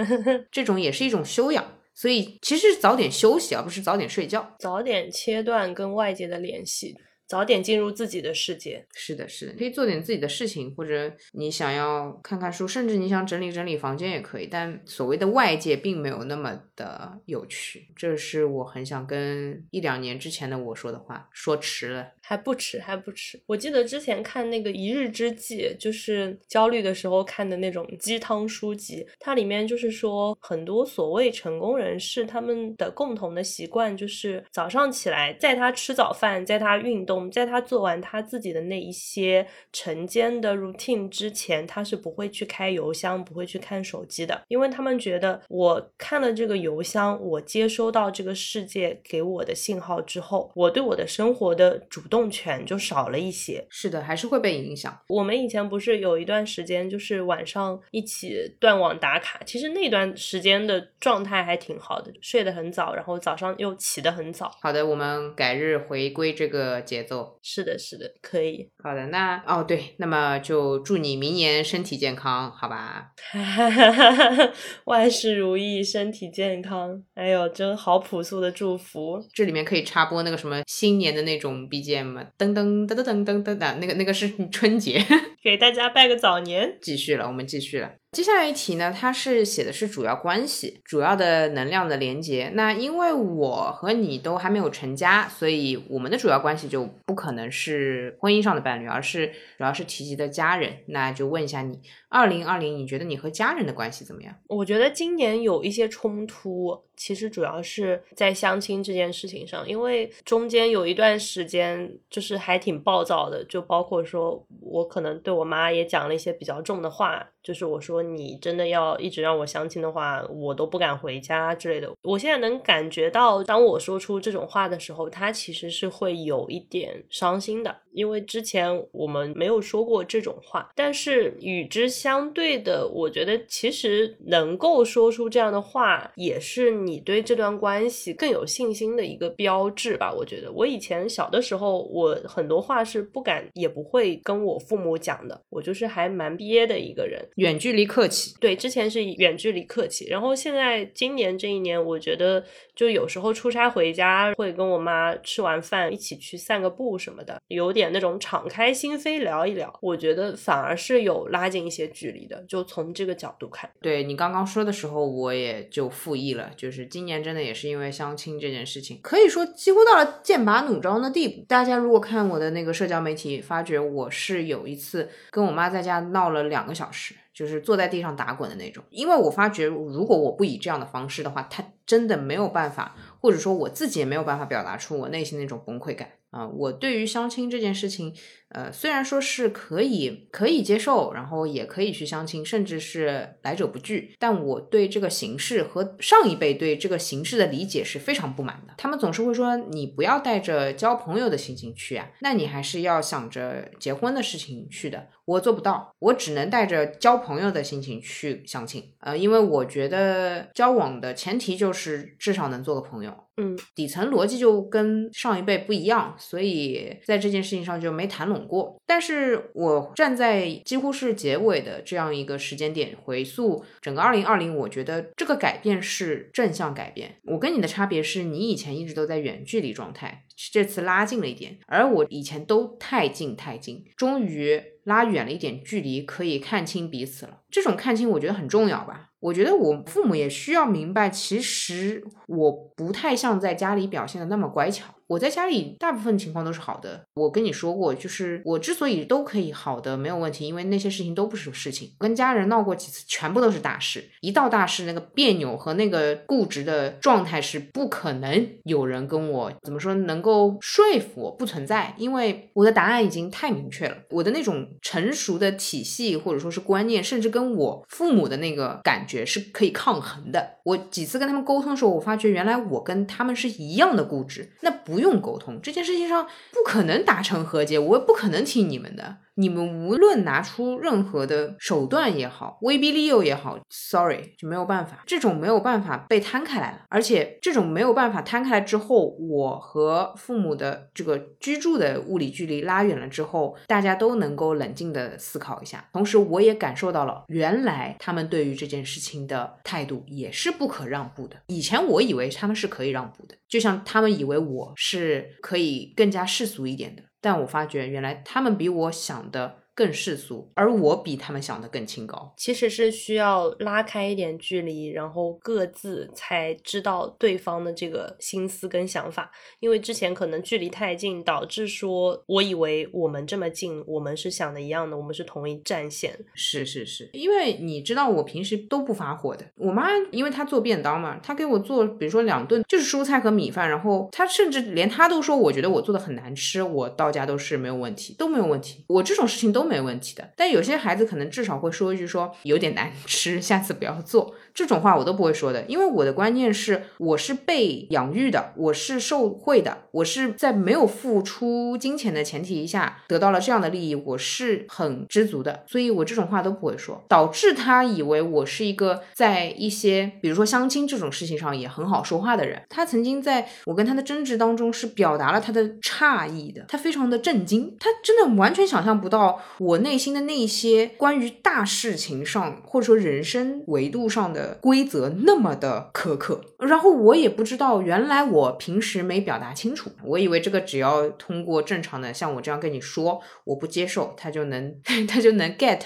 [laughs] 这种也是一种修养。所以其实早点休息，而不是早点睡觉，早点切断跟外界的联系。早点进入自己的世界，是的，是的，可以做点自己的事情，或者你想要看看书，甚至你想整理整理房间也可以。但所谓的外界并没有那么的有趣，这是我很想跟一两年之前的我说的话。说迟了，还不迟，还不迟。我记得之前看那个《一日之计》，就是焦虑的时候看的那种鸡汤书籍，它里面就是说，很多所谓成功人士他们的共同的习惯就是早上起来，在他吃早饭，在他运动。在他做完他自己的那一些晨间的 routine 之前，他是不会去开邮箱，不会去看手机的，因为他们觉得我看了这个邮箱，我接收到这个世界给我的信号之后，我对我的生活的主动权就少了一些。是的，还是会被影响。我们以前不是有一段时间，就是晚上一起断网打卡，其实那段时间的状态还挺好的，睡得很早，然后早上又起得很早。好的，我们改日回归这个节奏。是的，是的，可以。好的，那哦对，那么就祝你明年身体健康，好吧？[laughs] 万事如意，身体健康。哎呦，真好朴素的祝福。这里面可以插播那个什么新年的那种 BGM 那么噔噔噔噔噔噔噔那个那个是春节。[laughs] 给大家拜个早年。继续了我们继续了。接下来一题呢它是写的是主要关系主要的能量的连接。那因为我和你都还没有成家所以我们的主要关系就不可能是婚姻上的伴侣而是主要是提及的家人。那就问一下你二零二零，你觉得你和家人的关系怎么样？我觉得今年有一些冲突。其实主要是在相亲这件事情上，因为中间有一段时间就是还挺暴躁的，就包括说我可能对我妈也讲了一些比较重的话，就是我说你真的要一直让我相亲的话，我都不敢回家之类的。我现在能感觉到，当我说出这种话的时候，她其实是会有一点伤心的。因为之前我们没有说过这种话。但是与之相对的，我觉得其实能够说出这样的话，也是你对这段关系更有信心的一个标志吧。我觉得我以前小的时候，我很多话是不敢也不会跟我父母讲的，我就是还蛮憋的一个人，远距离客气。对，之前是远距离客气，然后现在今年这一年，我觉得就有时候出差回家会跟我妈吃完饭一起去散个步什么的，有点那种敞开心扉聊一聊，我觉得反而是有拉近一些距离的。就从这个角度看，对你刚刚说的时候，我也就复议了，就是今年真的也是因为相亲这件事情，可以说几乎到了剑拔弩张的地步。大家如果看我的那个社交媒体，发觉我是有一次跟我妈在家闹了两个小时。就是坐在地上打滚的那种，因为我发觉，如果我不以这样的方式的话，他真的没有办法，或者说我自己也没有办法表达出我内心那种崩溃感啊。我对于相亲这件事情。呃，虽然说是可以可以接受，然后也可以去相亲，甚至是来者不拒，但我对这个形式和上一辈对这个形式的理解是非常不满的。他们总是会说，你不要带着交朋友的心情去啊，那你还是要想着结婚的事情去的。我做不到，我只能带着交朋友的心情去相亲。呃，因为我觉得交往的前提就是至少能做个朋友。嗯，底层逻辑就跟上一辈不一样，所以在这件事情上就没谈拢过。但是我站在几乎是结尾的这样一个时间点回溯整个二零二零，我觉得这个改变是正向改变。我跟你的差别是你以前一直都在远距离状态，这次拉近了一点，而我以前都太近太近，终于拉远了一点距离，可以看清彼此了。这种看清，我觉得很重要吧。我觉得我父母也需要明白，其实我不太像在家里表现的那么乖巧。我在家里大部分情况都是好的。我跟你说过，就是我之所以都可以好的没有问题，因为那些事情都不是事情。跟家人闹过几次，全部都是大事。一到大事，那个别扭和那个固执的状态是不可能有人跟我怎么说能够说服我不存在，因为我的答案已经太明确了。我的那种成熟的体系或者说是观念，甚至跟我父母的那个感觉是可以抗衡的。我几次跟他们沟通的时候，我发觉原来我跟他们是一样的固执。那不。不用沟通这件事情上不可能达成和解，我也不可能听你们的。你们无论拿出任何的手段也好，威逼利诱也好，sorry 就没有办法，这种没有办法被摊开来了。而且这种没有办法摊开来之后，我和父母的这个居住的物理距离拉远了之后，大家都能够冷静的思考一下。同时，我也感受到了，原来他们对于这件事情的态度也是不可让步的。以前我以为他们是可以让步的，就像他们以为我是可以更加世俗一点的。但我发觉，原来他们比我想的。更世俗，而我比他们想的更清高。其实是需要拉开一点距离，然后各自才知道对方的这个心思跟想法。因为之前可能距离太近，导致说我以为我们这么近，我们是想的一样的，我们是同一战线。是是是，因为你知道我平时都不发火的。我妈因为她做便当嘛，她给我做，比如说两顿就是蔬菜和米饭，然后她甚至连她都说，我觉得我做的很难吃，我到家都是没有问题，都没有问题。我这种事情都。没问题的，但有些孩子可能至少会说一句说有点难吃，下次不要做。这种话我都不会说的，因为我的观念是，我是被养育的，我是受贿的，我是在没有付出金钱的前提下得到了这样的利益，我是很知足的，所以我这种话都不会说，导致他以为我是一个在一些比如说相亲这种事情上也很好说话的人。他曾经在我跟他的争执当中是表达了他的诧异的，他非常的震惊，他真的完全想象不到我内心的那些关于大事情上或者说人生维度上的。规则那么的苛刻，然后我也不知道，原来我平时没表达清楚，我以为这个只要通过正常的像我这样跟你说，我不接受，他就能 [laughs] 他就能 get，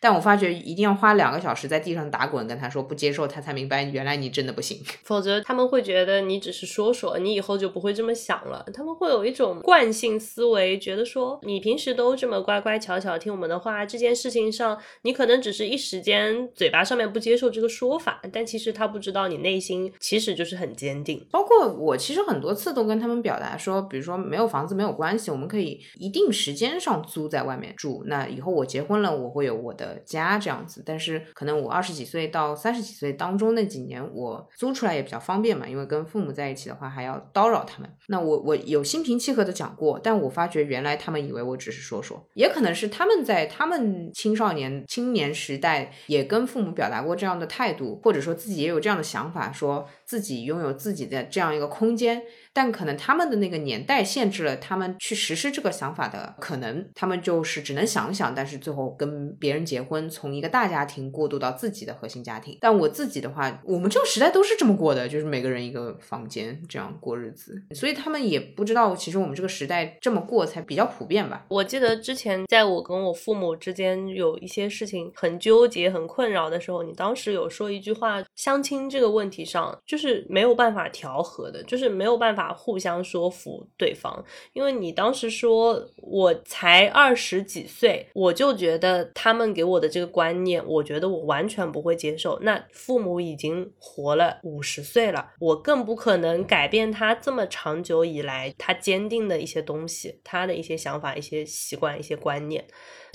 但我发觉一定要花两个小时在地上打滚，跟他说不接受，他才明白原来你真的不行，否则他们会觉得你只是说说，你以后就不会这么想了，他们会有一种惯性思维，觉得说你平时都这么乖乖巧巧听我们的话，这件事情上你可能只是一时间嘴巴上面不接受这个说法。法，但其实他不知道你内心其实就是很坚定。包括我其实很多次都跟他们表达说，比如说没有房子没有关系，我们可以一定时间上租在外面住。那以后我结婚了，我会有我的家这样子。但是可能我二十几岁到三十几岁当中那几年，我租出来也比较方便嘛，因为跟父母在一起的话还要叨扰他们。那我我有心平气和的讲过，但我发觉原来他们以为我只是说说，也可能是他们在他们青少年青年时代也跟父母表达过这样的态度，或者说自己也有这样的想法，说自己拥有自己的这样一个空间。但可能他们的那个年代限制了他们去实施这个想法的可能，他们就是只能想想，但是最后跟别人结婚，从一个大家庭过渡到自己的核心家庭。但我自己的话，我们这个时代都是这么过的，就是每个人一个房间这样过日子，所以他们也不知道，其实我们这个时代这么过才比较普遍吧。我记得之前在我跟我父母之间有一些事情很纠结、很困扰的时候，你当时有说一句话，相亲这个问题上就是没有办法调和的，就是没有办法。互相说服对方，因为你当时说我才二十几岁，我就觉得他们给我的这个观念，我觉得我完全不会接受。那父母已经活了五十岁了，我更不可能改变他这么长久以来他坚定的一些东西，他的一些想法、一些习惯、一些观念。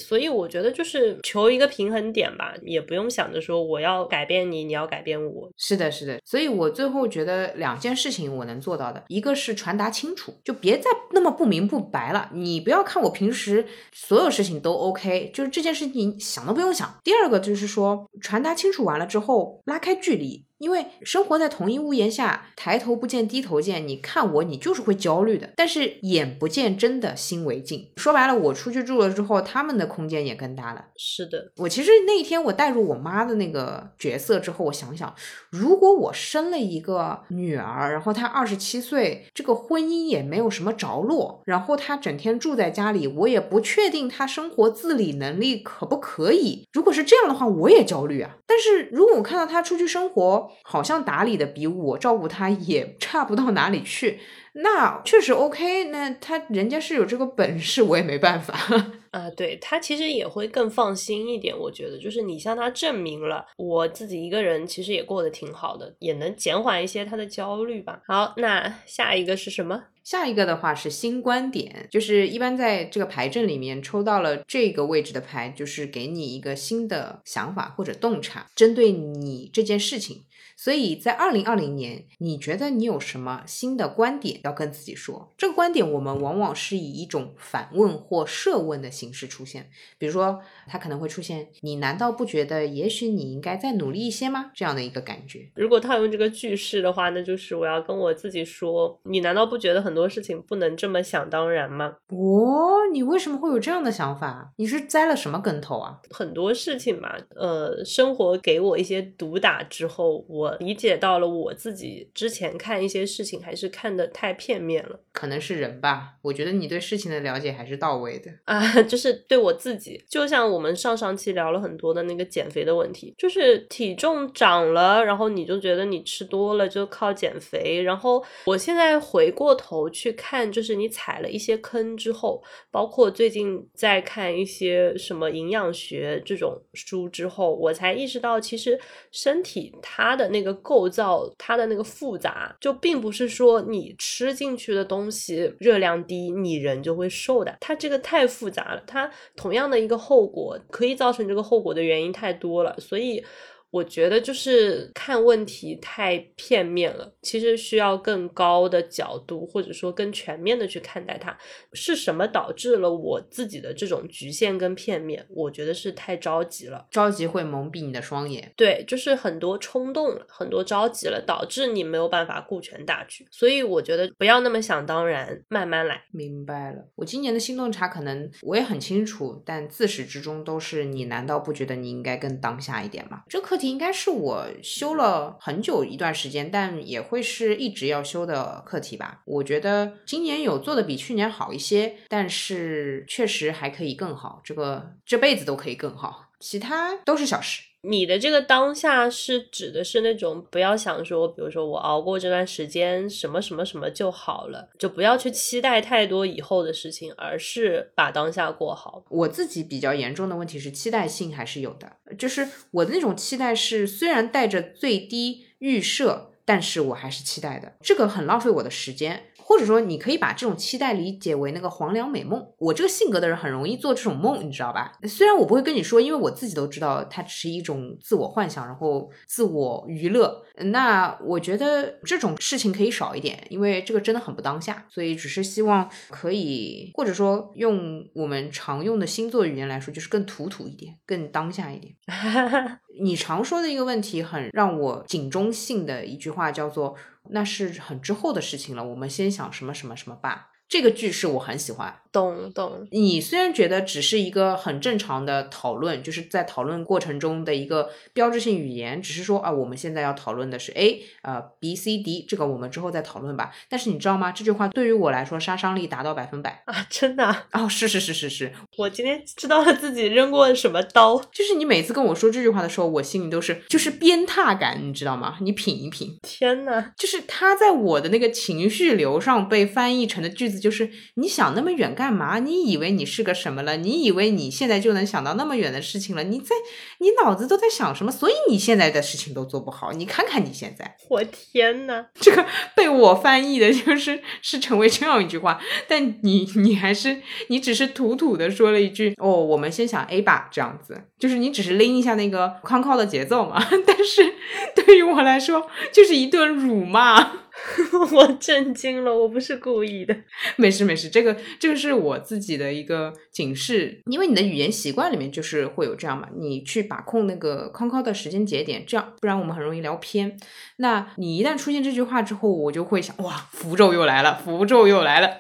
所以我觉得就是求一个平衡点吧，也不用想着说我要改变你，你要改变我。是的，是的。所以我最后觉得两件事情我能做到的，一个是传达清楚，就别再那么不明不白了。你不要看我平时所有事情都 OK，就是这件事情想都不用想。第二个就是说传达清楚完了之后，拉开距离。因为生活在同一屋檐下，抬头不见低头见，你看我，你就是会焦虑的。但是眼不见真的心为净，说白了，我出去住了之后，他们的空间也更大了。是的，我其实那一天我带入我妈的那个角色之后，我想想，如果我生了一个女儿，然后她二十七岁，这个婚姻也没有什么着落，然后她整天住在家里，我也不确定她生活自理能力可不可以。如果是这样的话，我也焦虑啊。但是如果我看到他出去生活，好像打理的比我照顾他也 [laughs] 差不到哪里去，那确实 OK。那他人家是有这个本事，我也没办法 [laughs] 啊。对他其实也会更放心一点，我觉得就是你向他证明了我自己一个人其实也过得挺好的，也能减缓一些他的焦虑吧。好，那下一个是什么？下一个的话是新观点，就是一般在这个牌阵里面抽到了这个位置的牌，就是给你一个新的想法或者洞察，针对你这件事情。所以在二零二零年，你觉得你有什么新的观点要跟自己说？这个观点我们往往是以一种反问或设问的形式出现。比如说，它可能会出现：“你难道不觉得，也许你应该再努力一些吗？”这样的一个感觉。如果套用这个句式的话，那就是我要跟我自己说：“你难道不觉得很多事情不能这么想当然吗？”哦，你为什么会有这样的想法？你是栽了什么跟头啊？很多事情嘛，呃，生活给我一些毒打之后，我。理解到了，我自己之前看一些事情还是看的太片面了，可能是人吧。我觉得你对事情的了解还是到位的啊，[laughs] 就是对我自己，就像我们上上期聊了很多的那个减肥的问题，就是体重涨了，然后你就觉得你吃多了就靠减肥，然后我现在回过头去看，就是你踩了一些坑之后，包括最近在看一些什么营养学这种书之后，我才意识到，其实身体它的那。那个构造，它的那个复杂，就并不是说你吃进去的东西热量低，你人就会瘦的。它这个太复杂了，它同样的一个后果，可以造成这个后果的原因太多了，所以。我觉得就是看问题太片面了，其实需要更高的角度，或者说更全面的去看待它。是什么导致了我自己的这种局限跟片面？我觉得是太着急了，着急会蒙蔽你的双眼。对，就是很多冲动了，很多着急了，导致你没有办法顾全大局。所以我觉得不要那么想当然，慢慢来。明白了，我今年的新洞察可能我也很清楚，但自始至终都是你难道不觉得你应该更当下一点吗？这课。应该是我修了很久一段时间，但也会是一直要修的课题吧。我觉得今年有做的比去年好一些，但是确实还可以更好。这个这辈子都可以更好，其他都是小事。你的这个当下是指的是那种不要想说，比如说我熬过这段时间什么什么什么就好了，就不要去期待太多以后的事情，而是把当下过好。我自己比较严重的问题是期待性还是有的，就是我的那种期待是虽然带着最低预设，但是我还是期待的，这个很浪费我的时间。或者说，你可以把这种期待理解为那个黄粱美梦。我这个性格的人很容易做这种梦，你知道吧？虽然我不会跟你说，因为我自己都知道，它只是一种自我幻想，然后自我娱乐。那我觉得这种事情可以少一点，因为这个真的很不当下。所以只是希望可以，或者说用我们常用的星座语言来说，就是更土土一点，更当下一点。[laughs] 你常说的一个问题，很让我警钟性的一句话叫做。那是很之后的事情了，我们先想什么什么什么吧。这个句式我很喜欢。懂懂，你虽然觉得只是一个很正常的讨论，就是在讨论过程中的一个标志性语言，只是说啊，我们现在要讨论的是 A，呃，B、C、D，这个我们之后再讨论吧。但是你知道吗？这句话对于我来说杀伤力达到百分百啊！真的？[laughs] 哦，是是是是是，我今天知道了自己扔过什么刀。就是你每次跟我说这句话的时候，我心里都是就是鞭挞感，你知道吗？你品一品。天呐，就是他在我的那个情绪流上被翻译成的句子，就是你想那么远。干嘛？你以为你是个什么了？你以为你现在就能想到那么远的事情了？你在你脑子都在想什么？所以你现在的事情都做不好。你看看你现在，我天呐，这个被我翻译的就是是成为这样一句话，但你你还是你只是土土的说了一句哦，我们先想 A 吧，这样子就是你只是拎一下那个康康的节奏嘛。[laughs] 但是对于我来说，就是一顿辱骂。[laughs] 我震惊了，我不是故意的。没事没事，这个这个是我自己的一个警示，因为你的语言习惯里面就是会有这样嘛，你去把控那个康康的时间节点，这样不然我们很容易聊偏。那你一旦出现这句话之后，我就会想，哇，符咒又来了，符咒又来了。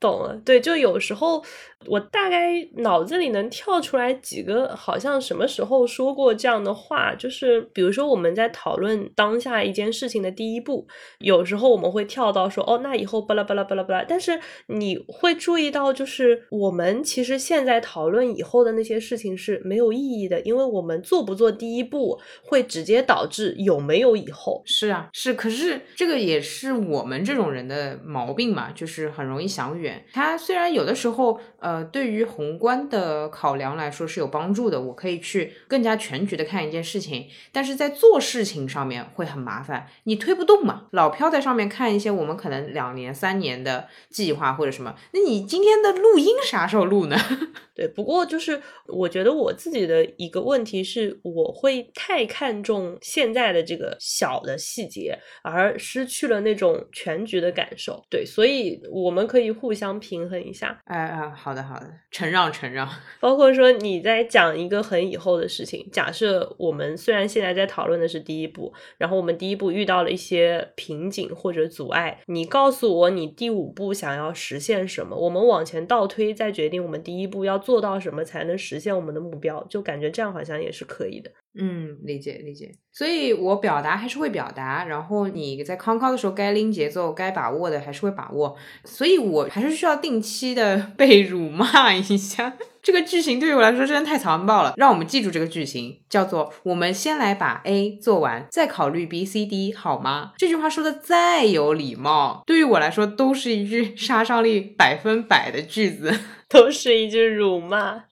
懂了，对，就有时候。我大概脑子里能跳出来几个，好像什么时候说过这样的话，就是比如说我们在讨论当下一件事情的第一步，有时候我们会跳到说，哦，那以后巴拉巴拉巴拉巴拉。但是你会注意到，就是我们其实现在讨论以后的那些事情是没有意义的，因为我们做不做第一步，会直接导致有没有以后。是啊，是，可是这个也是我们这种人的毛病嘛，就是很容易想远。他虽然有的时候，呃。呃，对于宏观的考量来说是有帮助的，我可以去更加全局的看一件事情，但是在做事情上面会很麻烦，你推不动嘛。老飘在上面看一些我们可能两年、三年的计划或者什么，那你今天的录音啥时候录呢？[laughs] 对，不过就是我觉得我自己的一个问题是，我会太看重现在的这个小的细节，而失去了那种全局的感受。对，所以我们可以互相平衡一下。哎哎，好好的。好的，承让承让。[laughs] 包括说你在讲一个很以后的事情，假设我们虽然现在在讨论的是第一步，然后我们第一步遇到了一些瓶颈或者阻碍，你告诉我你第五步想要实现什么，我们往前倒推，再决定我们第一步要做到什么才能实现我们的目标，就感觉这样好像也是可以的。嗯，理解理解，所以我表达还是会表达，然后你在康康的时候该拎节奏、该把握的还是会把握，所以我还是需要定期的 [laughs] 被辱骂一下。这个剧情对于我来说真的太残暴了，让我们记住这个剧情，叫做我们先来把 A 做完，再考虑 B、C、D，好吗？这句话说的再有礼貌，对于我来说都是一句杀伤力百分百的句子。[laughs] 都是一句辱骂。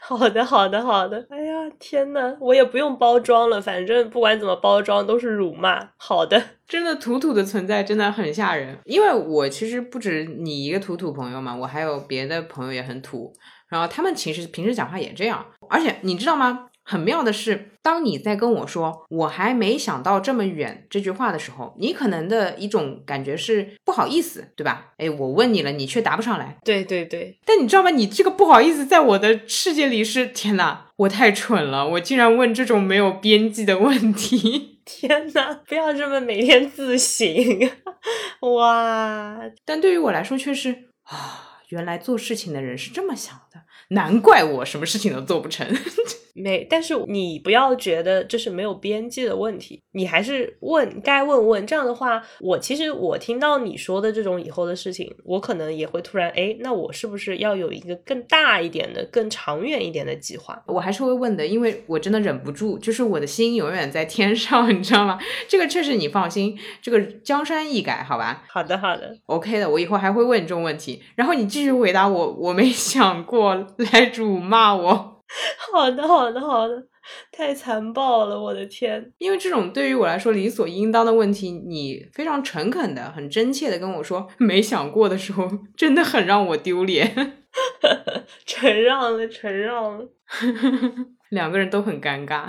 好的，好的，好的。哎呀，天呐，我也不用包装了，反正不管怎么包装都是辱骂。好的，真的土土的存在真的很吓人。因为我其实不止你一个土土朋友嘛，我还有别的朋友也很土，然后他们其实平时讲话也这样。而且你知道吗？很妙的是，当你在跟我说“我还没想到这么远”这句话的时候，你可能的一种感觉是不好意思，对吧？哎，我问你了，你却答不上来。对对对。但你知道吗？你这个不好意思，在我的世界里是天哪，我太蠢了，我竟然问这种没有边际的问题。[laughs] 天哪，不要这么每天自省。哇！但对于我来说却是啊，原来做事情的人是这么想的。难怪我什么事情都做不成。没，但是你不要觉得这是没有边际的问题，你还是问该问问。这样的话，我其实我听到你说的这种以后的事情，我可能也会突然哎，那我是不是要有一个更大一点的、更长远一点的计划？我还是会问的，因为我真的忍不住，就是我的心永远在天上，[laughs] 你知道吗？这个确实你放心，这个江山易改，好吧？好的，好的，OK 的，我以后还会问这种问题，然后你继续回答我，我没想过来辱骂我。[laughs] 好的，好的，好的，太残暴了，我的天！因为这种对于我来说理所应当的问题，你非常诚恳的、很真切的跟我说没想过的时候，[laughs] 真的很让我丢脸。[laughs] 承让了，承让了。两个人都很尴尬，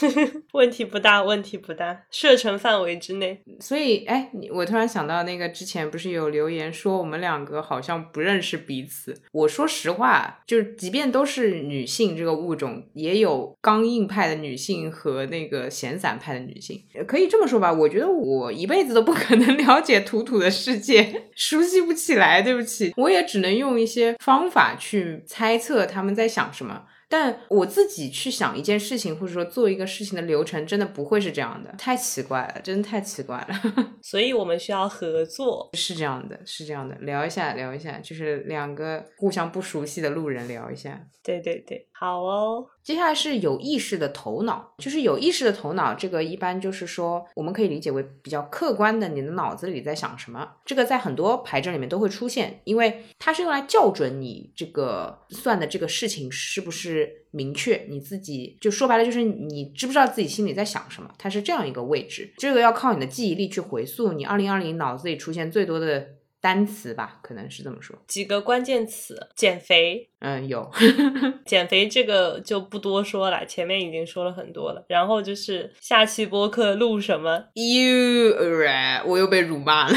[laughs] 问题不大，问题不大，射程范围之内。所以，哎，你我突然想到，那个之前不是有留言说我们两个好像不认识彼此。我说实话，就是即便都是女性这个物种，也有刚硬派的女性和那个闲散派的女性。可以这么说吧，我觉得我一辈子都不可能 [laughs] 了解土土的世界，熟悉不起来。对不起，我也只能用一些方法去猜测他们在想什么。但我自己去想一件事情，或者说做一个事情的流程，真的不会是这样的，太奇怪了，真的太奇怪了。[laughs] 所以我们需要合作，是这样的，是这样的，聊一下，聊一下，就是两个互相不熟悉的路人聊一下。对对对，好哦。接下来是有意识的头脑，就是有意识的头脑，这个一般就是说，我们可以理解为比较客观的，你的脑子里在想什么。这个在很多牌阵里面都会出现，因为它是用来校准你这个算的这个事情是不是明确，你自己就说白了就是你知不知道自己心里在想什么，它是这样一个位置。这个要靠你的记忆力去回溯，你二零二零脑子里出现最多的。单词吧，可能是这么说。几个关键词：减肥。嗯，有 [laughs] 减肥这个就不多说了，前面已经说了很多了。然后就是下期播客录什么？[laughs] You right？我又被辱骂了，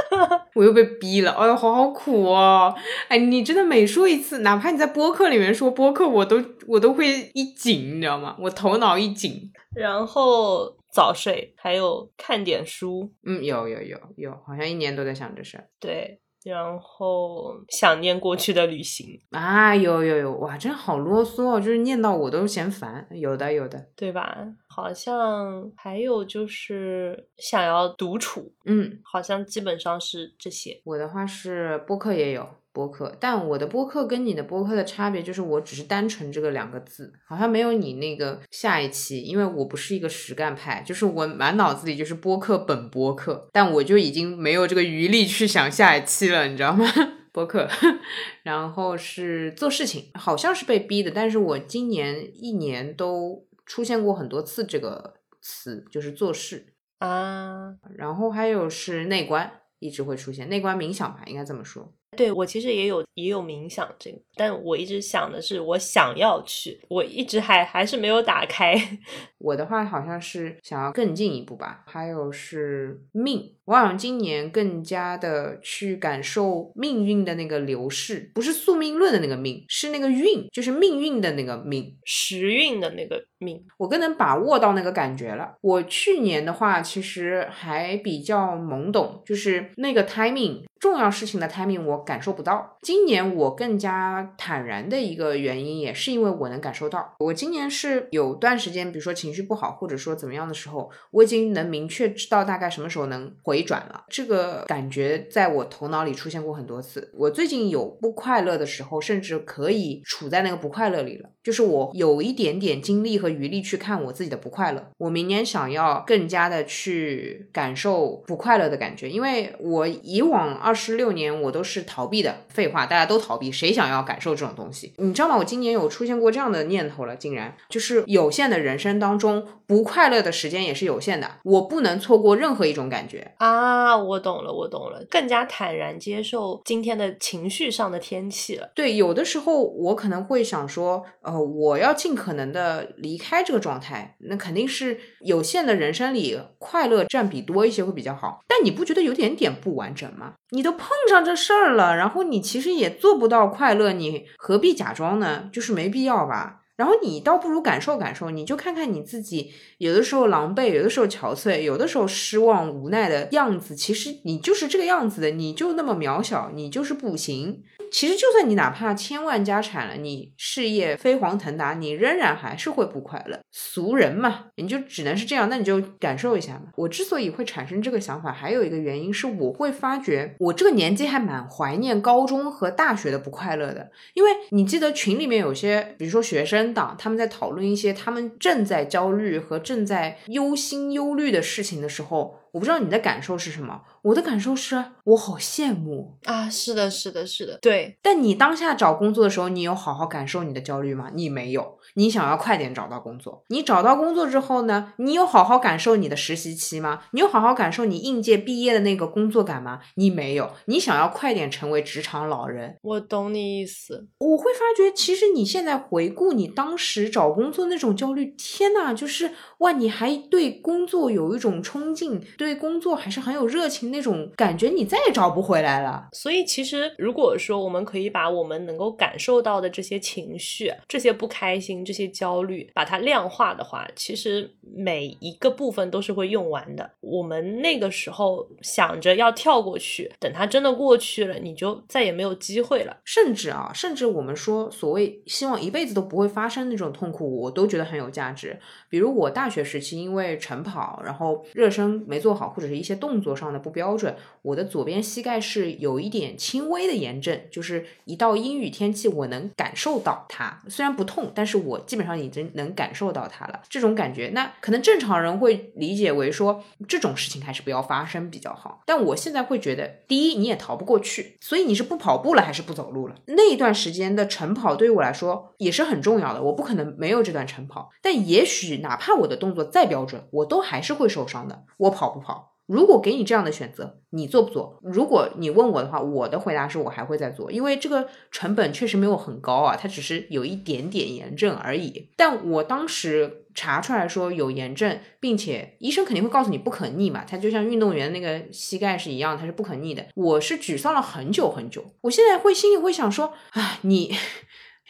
[laughs] 我又被逼了。哎呦，好好苦哦！哎，你真的每说一次，哪怕你在播客里面说播客，我都我都会一紧，你知道吗？我头脑一紧。然后。早睡，还有看点书。嗯，有有有有，好像一年都在想这事儿。对，然后想念过去的旅行啊，有有有，哇，真好啰嗦哦，就是念到我都嫌烦。有的有的，对吧？好像还有就是想要独处。嗯，好像基本上是这些。我的话是播客也有。播客，但我的播客跟你的播客的差别就是，我只是单纯这个两个字，好像没有你那个下一期，因为我不是一个实干派，就是我满脑子里就是播客本播客，但我就已经没有这个余力去想下一期了，你知道吗？[laughs] 播客，[laughs] 然后是做事情，好像是被逼的，但是我今年一年都出现过很多次这个词，就是做事啊，然后还有是内观，一直会出现内观冥想吧，应该这么说。对我其实也有也有冥想这个，但我一直想的是我想要去，我一直还还是没有打开。[laughs] 我的话好像是想要更进一步吧，还有是命，我好像今年更加的去感受命运的那个流逝，不是宿命论的那个命，是那个运，就是命运的那个命，时运的那个命，我更能把握到那个感觉了。我去年的话其实还比较懵懂，就是那个 timing。重要事情的 timing 我感受不到。今年我更加坦然的一个原因，也是因为我能感受到。我今年是有段时间，比如说情绪不好，或者说怎么样的时候，我已经能明确知道大概什么时候能回回转了。这个感觉在我头脑里出现过很多次。我最近有不快乐的时候，甚至可以处在那个不快乐里了。就是我有一点点精力和余力去看我自己的不快乐。我明年想要更加的去感受不快乐的感觉，因为我以往二十六年我都是逃避的。废话，大家都逃避，谁想要感受这种东西？你知道吗？我今年有出现过这样的念头了，竟然就是有限的人生当中，不快乐的时间也是有限的，我不能错过任何一种感觉啊！啊我懂了，我懂了，更加坦然接受今天的情绪上的天气了。对，有的时候我可能会想说，呃。我要尽可能的离开这个状态，那肯定是有限的人生里快乐占比多一些会比较好。但你不觉得有点点不完整吗？你都碰上这事儿了，然后你其实也做不到快乐，你何必假装呢？就是没必要吧。然后你倒不如感受感受，你就看看你自己，有的时候狼狈，有的时候憔悴，有的时候失望无奈的样子，其实你就是这个样子的，你就那么渺小，你就是不行。其实就算你哪怕千万家产了，你事业飞黄腾达，你仍然还是会不快乐。俗人嘛，你就只能是这样，那你就感受一下嘛。我之所以会产生这个想法，还有一个原因是我会发觉，我这个年纪还蛮怀念高中和大学的不快乐的，因为你记得群里面有些，比如说学生党，他们在讨论一些他们正在焦虑和正在忧心忧虑的事情的时候。我不知道你的感受是什么，我的感受是我好羡慕啊！是的，是的，是的，对。但你当下找工作的时候，你有好好感受你的焦虑吗？你没有。你想要快点找到工作，你找到工作之后呢？你有好好感受你的实习期吗？你有好好感受你应届毕业的那个工作感吗？你没有。你想要快点成为职场老人？我懂你意思。我会发觉，其实你现在回顾你当时找工作那种焦虑，天呐，就是哇，你还对工作有一种冲劲。对工作还是很有热情那种感觉，你再也找不回来了。所以其实，如果说我们可以把我们能够感受到的这些情绪、这些不开心、这些焦虑，把它量化的话，其实每一个部分都是会用完的。我们那个时候想着要跳过去，等它真的过去了，你就再也没有机会了。甚至啊，甚至我们说所谓希望一辈子都不会发生那种痛苦，我都觉得很有价值。比如我大学时期因为晨跑，然后热身没做。好或者是一些动作上的不标准，我的左边膝盖是有一点轻微的炎症，就是一到阴雨天气，我能感受到它，虽然不痛，但是我基本上已经能感受到它了。这种感觉，那可能正常人会理解为说这种事情还是不要发生比较好。但我现在会觉得，第一你也逃不过去，所以你是不跑步了还是不走路了？那一段时间的晨跑对于我来说也是很重要的，我不可能没有这段晨跑。但也许哪怕我的动作再标准，我都还是会受伤的。我跑。不跑。如果给你这样的选择，你做不做？如果你问我的话，我的回答是我还会再做，因为这个成本确实没有很高啊，它只是有一点点炎症而已。但我当时查出来说有炎症，并且医生肯定会告诉你不可逆嘛，它就像运动员那个膝盖是一样，它是不可逆的。我是沮丧了很久很久，我现在会心里会想说，啊，你。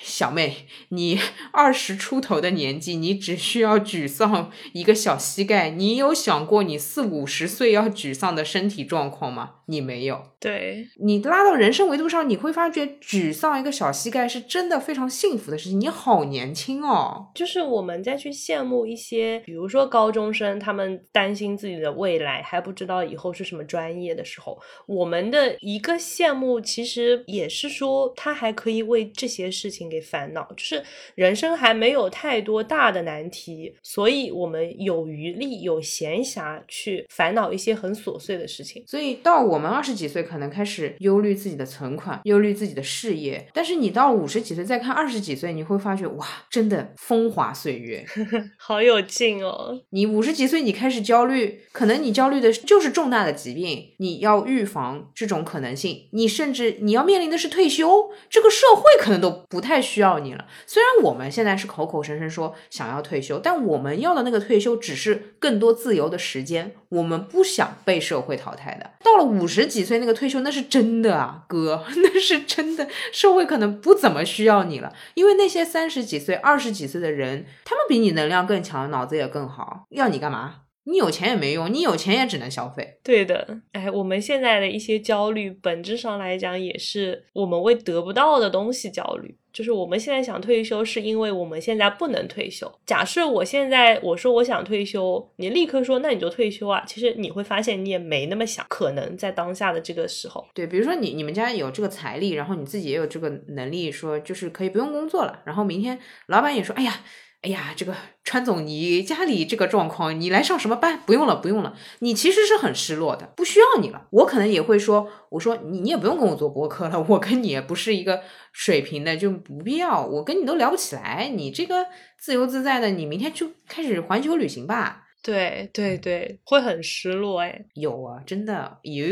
小妹，你 [laughs] 二十出头的年纪，你只需要沮丧一个小膝盖，你有想过你四五十岁要沮丧的身体状况吗？你没有，对你拉到人生维度上，你会发觉沮丧一个小膝盖是真的非常幸福的事情。你好年轻哦，就是我们再去羡慕一些，比如说高中生，他们担心自己的未来还不知道以后是什么专业的时候，我们的一个羡慕其实也是说他还可以为这些事情给烦恼，就是人生还没有太多大的难题，所以我们有余力、有闲暇去烦恼一些很琐碎的事情。所以到我。我们二十几岁可能开始忧虑自己的存款，忧虑自己的事业，但是你到五十几岁再看二十几岁，你会发觉哇，真的风华岁月，[laughs] 好有劲哦！你五十几岁你开始焦虑，可能你焦虑的就是重大的疾病，你要预防这种可能性，你甚至你要面临的是退休，这个社会可能都不太太需要你了。虽然我们现在是口口声声说想要退休，但我们要的那个退休只是更多自由的时间，我们不想被社会淘汰的。到了。五十几岁那个退休那是真的啊，哥，[laughs] 那是真的。社会可能不怎么需要你了，因为那些三十几岁、二十几岁的人，他们比你能量更强，脑子也更好，要你干嘛？你有钱也没用，你有钱也只能消费。对的，哎，我们现在的一些焦虑，本质上来讲也是我们为得不到的东西焦虑。就是我们现在想退休，是因为我们现在不能退休。假设我现在我说我想退休，你立刻说那你就退休啊。其实你会发现你也没那么想，可能在当下的这个时候。对，比如说你你们家有这个财力，然后你自己也有这个能力，说就是可以不用工作了。然后明天老板也说，哎呀。哎呀，这个川总，你家里这个状况，你来上什么班？不用了，不用了。你其实是很失落的，不需要你了。我可能也会说，我说你你也不用跟我做博客了，我跟你也不是一个水平的，就不必要。我跟你都聊不起来，你这个自由自在的，你明天就开始环球旅行吧。对对对，会很失落哎。有啊，真的有。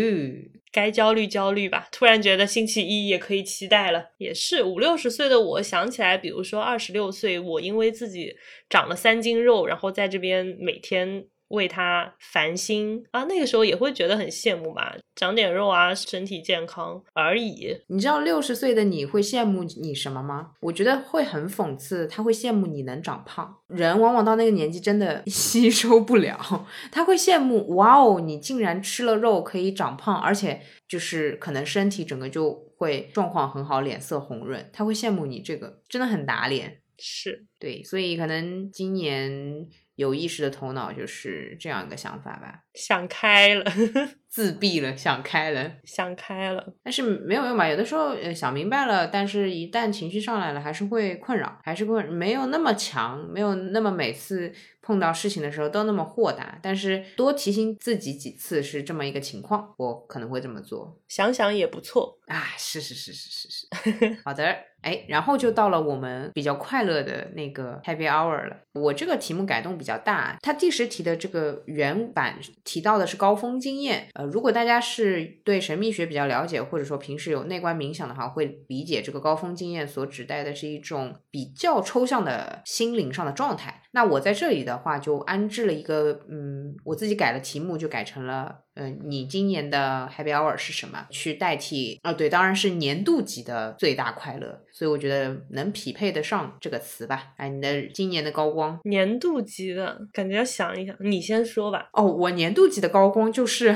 该焦虑焦虑吧。突然觉得星期一也可以期待了。也是五六十岁的我想起来，比如说二十六岁，我因为自己长了三斤肉，然后在这边每天为他烦心啊，那个时候也会觉得很羡慕吧，长点肉啊，身体健康而已。你知道六十岁的你会羡慕你什么吗？我觉得会很讽刺，他会羡慕你能长胖。人往往到那个年纪真的 [laughs] 吸收不了，他会羡慕哇哦，你竟然吃了肉可以长胖，而且就是可能身体整个就会状况很好，脸色红润，他会羡慕你这个，真的很打脸。是对，所以可能今年有意识的头脑就是这样一个想法吧，想开了，[laughs] 自闭了，想开了，想开了。但是没有用吧？有的时候呃想明白了，但是一旦情绪上来了，还是会困扰，还是会没有那么强，没有那么每次碰到事情的时候都那么豁达。但是多提醒自己几次是这么一个情况，我可能会这么做想想也不错。啊。是是是是是是，[laughs] 好的。哎，然后就到了我们比较快乐的那个 Happy Hour 了。我这个题目改动比较大，它第十题的这个原版提到的是高峰经验。呃，如果大家是对神秘学比较了解，或者说平时有内观冥想的话，会理解这个高峰经验所指代的是一种比较抽象的心灵上的状态。那我在这里的话，就安置了一个，嗯，我自己改了题目，就改成了，嗯、你今年的 Happy Hour 是什么？去代替，啊、对，当然是年度级的最大快乐。所以我觉得能匹配得上这个词吧。哎，你的今年的高光年度级的感觉要想一想，你先说吧。哦，我年度级的高光就是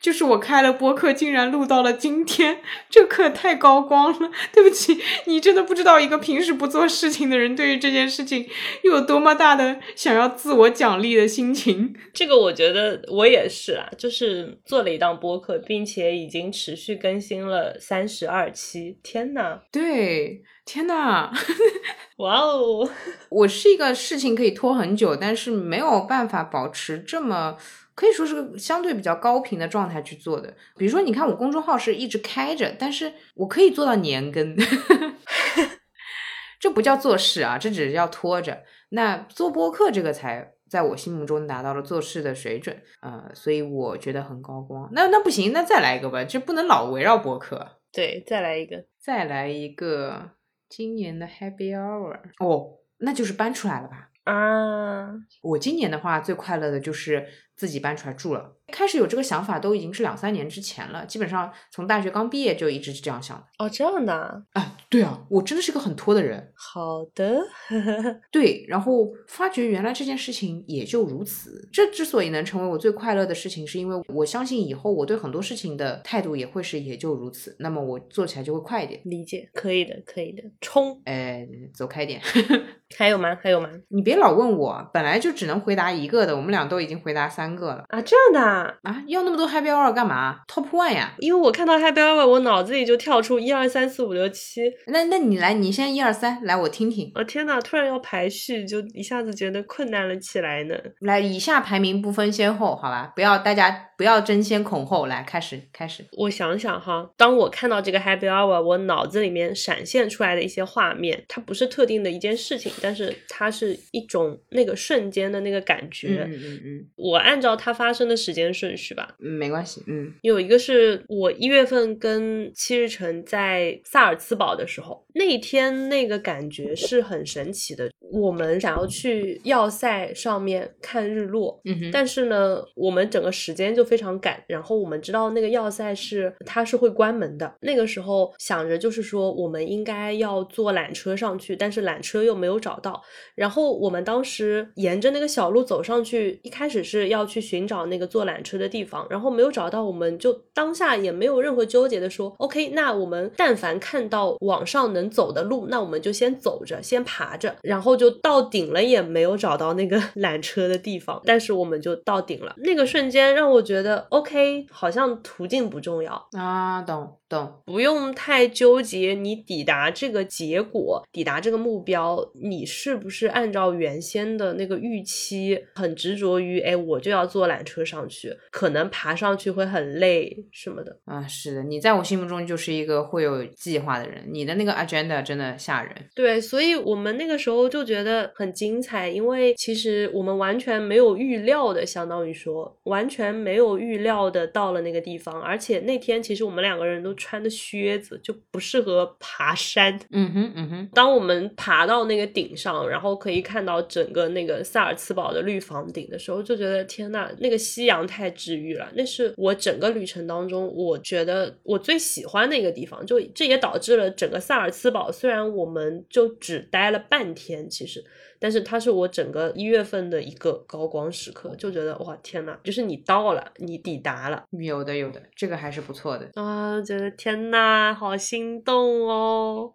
就是我开了播客，竟然录到了今天，这可太高光了。对不起，你真的不知道一个平时不做事情的人，对于这件事情有多么大的想要自我奖励的心情。这个我觉得我也是啊，就是做了一档播客，并且已经持续更新了三十二期。天呐，对，天呐，[laughs] 哇哦！我是一个事情可以拖很久，但是没有办法保持这么。可以说是个相对比较高频的状态去做的，比如说，你看我公众号是一直开着，但是我可以做到年更，[laughs] 这不叫做事啊，这只是叫拖着。那做播客这个才在我心目中达到了做事的水准，呃，所以我觉得很高光。那那不行，那再来一个吧，这不能老围绕播客。对，再来一个，再来一个今年的 Happy Hour 哦，那就是搬出来了吧？啊，我今年的话最快乐的就是自己搬出来住了。开始有这个想法都已经是两三年之前了，基本上从大学刚毕业就一直是这样想的。哦，这样的啊，啊，对啊，我真的是个很拖的人。好的，[laughs] 对，然后发觉原来这件事情也就如此。这之所以能成为我最快乐的事情，是因为我相信以后我对很多事情的态度也会是也就如此。那么我做起来就会快一点。理解，可以的，可以的，冲！哎，走开点。[laughs] 还有吗？还有吗？你别老问我，本来就只能回答一个的，我们俩都已经回答三个了啊，这样的啊，啊！要那么多 Happy Hour 干嘛？Top One 呀！因为我看到 Happy Hour，我脑子里就跳出一二三四五六七。那那你来，你先一二三，来我听听。哦天呐，突然要排序，就一下子觉得困难了起来呢。来，以下排名不分先后，好吧？不要大家不要争先恐后，来开始开始。我想想哈，当我看到这个 Happy Hour，我脑子里面闪现出来的一些画面，它不是特定的一件事情，但是它是一种那个瞬间的那个感觉。嗯嗯嗯我按照它发生的时间顺序吧，嗯，没关系，嗯有一个是我一月份跟七日晨在萨尔茨堡的时候，那一天那个感觉是很神奇的。我们想要去要塞上面看日落，嗯哼，但是呢，我们整个时间就非常赶，然后我们知道那个要塞是它是会关门的。那个时候想着就是说，我们应该要坐缆车上去，但是缆车又没有找到。然后我们当时沿着那个小路走上去，一开始是要要去寻找那个坐缆车的地方，然后没有找到，我们就当下也没有任何纠结的说，OK，那我们但凡看到网上能走的路，那我们就先走着，先爬着，然后就到顶了，也没有找到那个 [laughs] 缆车的地方，但是我们就到顶了。那个瞬间让我觉得，OK，好像途径不重要，啊，懂懂，不用太纠结你抵达这个结果，抵达这个目标，你是不是按照原先的那个预期，很执着于，哎，我就要坐缆车上去，可能爬上去会很累什么的。啊，是的，你在我心目中就是一个会有计划的人，你的那个 agenda 真的吓人。对，所以我们那个时候就觉得很精彩，因为其实我们完全没有预料的，相当于说完全没有预料的到了那个地方，而且那天其实我们两个人都穿的靴子，就不适合爬山。嗯哼，嗯哼。当我们爬到那个顶上，然后可以看到整个那个萨尔茨堡的绿房顶的时候，就觉得天呐，那个夕阳太治愈了。那是我整个旅程当中，我觉得我最喜欢的一个地方。就这也导致了整个萨尔茨堡，虽然我们就只待了半天，其实。但是它是我整个一月份的一个高光时刻，就觉得哇天呐，就是你到了，你抵达了，有的有的，这个还是不错的啊，觉得天呐，好心动哦。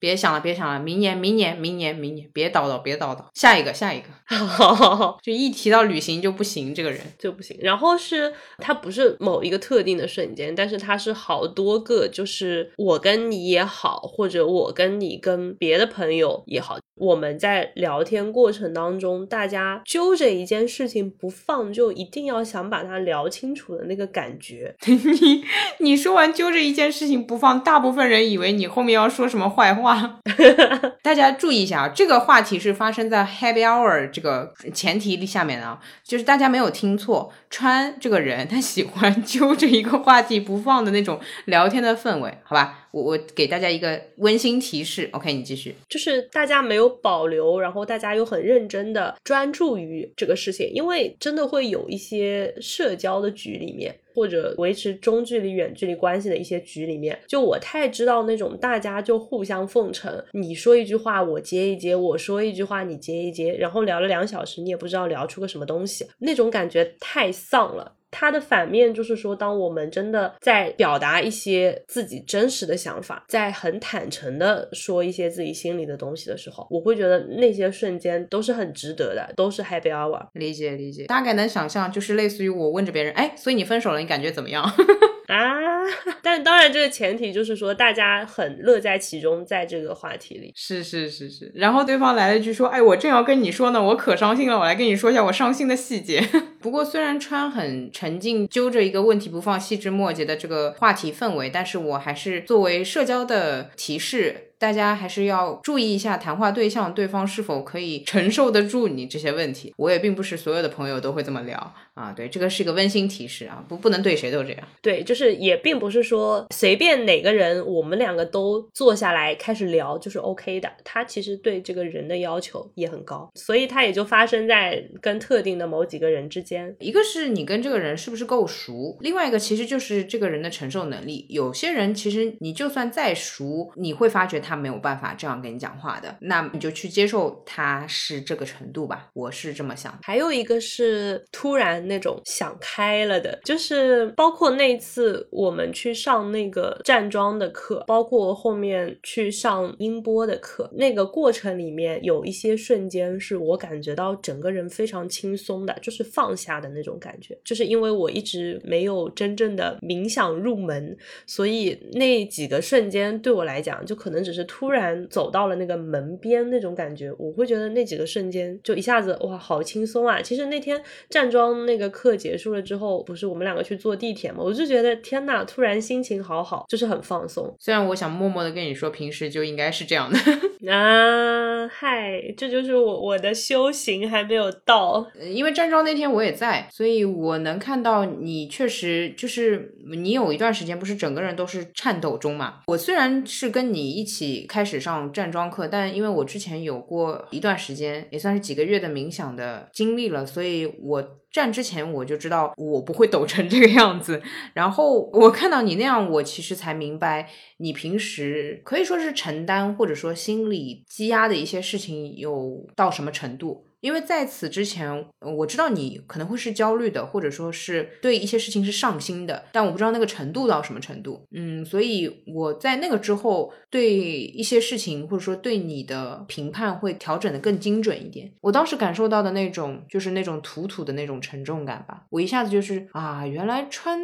别想了，别想了，明年，明年，明年，明年，别叨叨，别叨叨，下一个，下一个，[laughs] 就一提到旅行就不行，这个人就不行。然后是它不是某一个特定的瞬间，但是它是好多个，就是我跟你也好，或者我跟你跟别的朋友也好，我们在聊天过程当中，大家揪着一件事情不放，就一定要想把它聊清楚的那个感觉。[laughs] 你你说完揪着一件事情不放，大部分人以为你后面要说什么坏话。[laughs] 大家注意一下啊，这个话题是发生在 Happy Hour 这个前提下面的啊，就是大家没有听错，川这个人他喜欢 [laughs] 揪着一个话题不放的那种聊天的氛围，好吧？我我给大家一个温馨提示，OK，你继续。就是大家没有保留，然后大家又很认真的专注于这个事情，因为真的会有一些社交的局里面。或者维持中距离、远距离关系的一些局里面，就我太知道那种大家就互相奉承，你说一句话我接一接，我说一句话你接一接，然后聊了两小时，你也不知道聊出个什么东西，那种感觉太丧了。它的反面就是说，当我们真的在表达一些自己真实的想法，在很坦诚的说一些自己心里的东西的时候，我会觉得那些瞬间都是很值得的，都是 happy hour。理解理解，大概能想象，就是类似于我问着别人，哎，所以你分手了，你感觉怎么样？[laughs] 啊！[laughs] 但当然，这个前提就是说，大家很乐在其中，在这个话题里。是是是是。然后对方来了一句说：“哎，我正要跟你说呢，我可伤心了，我来跟你说一下我伤心的细节。[laughs] ”不过，虽然川很沉浸揪着一个问题不放、细枝末节的这个话题氛围，但是我还是作为社交的提示。大家还是要注意一下谈话对象，对方是否可以承受得住你这些问题。我也并不是所有的朋友都会这么聊啊。对，这个是一个温馨提示啊，不不能对谁都这样。对，就是也并不是说随便哪个人，我们两个都坐下来开始聊就是 OK 的。他其实对这个人的要求也很高，所以他也就发生在跟特定的某几个人之间。一个是你跟这个人是不是够熟，另外一个其实就是这个人的承受能力。有些人其实你就算再熟，你会发觉他。没有办法这样跟你讲话的，那你就去接受他是这个程度吧。我是这么想。还有一个是突然那种想开了的，就是包括那次我们去上那个站桩的课，包括后面去上音波的课，那个过程里面有一些瞬间是我感觉到整个人非常轻松的，就是放下的那种感觉。就是因为我一直没有真正的冥想入门，所以那几个瞬间对我来讲，就可能只是。突然走到了那个门边那种感觉，我会觉得那几个瞬间就一下子哇，好轻松啊！其实那天站桩那个课结束了之后，不是我们两个去坐地铁嘛，我就觉得天呐，突然心情好好，就是很放松。虽然我想默默的跟你说，平时就应该是这样的 [laughs] 啊，嗨，这就是我我的修行还没有到，因为站桩那天我也在，所以我能看到你确实就是你有一段时间不是整个人都是颤抖中嘛。我虽然是跟你一起。开始上站桩课，但因为我之前有过一段时间，也算是几个月的冥想的经历了，所以我站之前我就知道我不会抖成这个样子。然后我看到你那样，我其实才明白你平时可以说是承担或者说心理积压的一些事情有到什么程度。因为在此之前，我知道你可能会是焦虑的，或者说是对一些事情是上心的，但我不知道那个程度到什么程度。嗯，所以我在那个之后，对一些事情或者说对你的评判会调整的更精准一点。我当时感受到的那种，就是那种土土的那种沉重感吧。我一下子就是啊，原来穿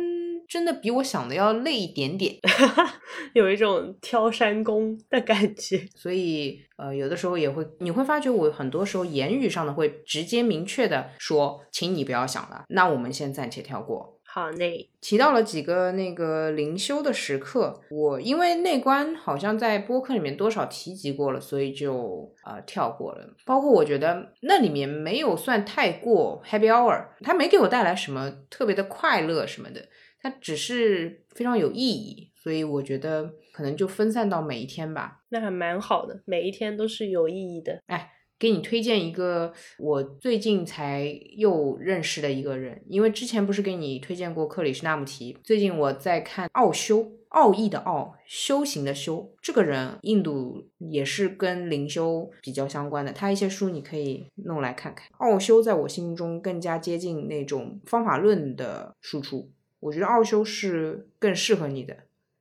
真的比我想的要累一点点，[laughs] 有一种挑山工的感觉。所以。呃，有的时候也会，你会发觉我很多时候言语上的会直接明确的说，请你不要想了，那我们先暂且跳过。好嘞，提到了几个那个灵修的时刻，我因为内观好像在播客里面多少提及过了，所以就呃跳过了。包括我觉得那里面没有算太过 happy hour，它没给我带来什么特别的快乐什么的。它只是非常有意义，所以我觉得可能就分散到每一天吧。那还蛮好的，每一天都是有意义的。哎，给你推荐一个我最近才又认识的一个人，因为之前不是给你推荐过克里希纳穆提，最近我在看奥修。奥义的奥，修行的修，这个人印度也是跟灵修比较相关的，他一些书你可以弄来看看。奥修在我心中更加接近那种方法论的输出，我觉得奥修是更适合你的。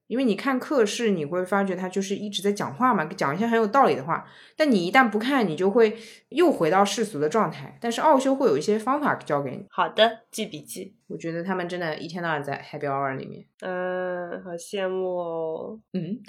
因为你看课是你会发觉他就是一直在讲话嘛，讲一些很有道理的话。但你一旦不看，你就会又回到世俗的状态。但是奥修会有一些方法教给你。好的，记笔记。我觉得他们真的一天到晚在 Happy Hour 里面。嗯，好羡慕哦。嗯，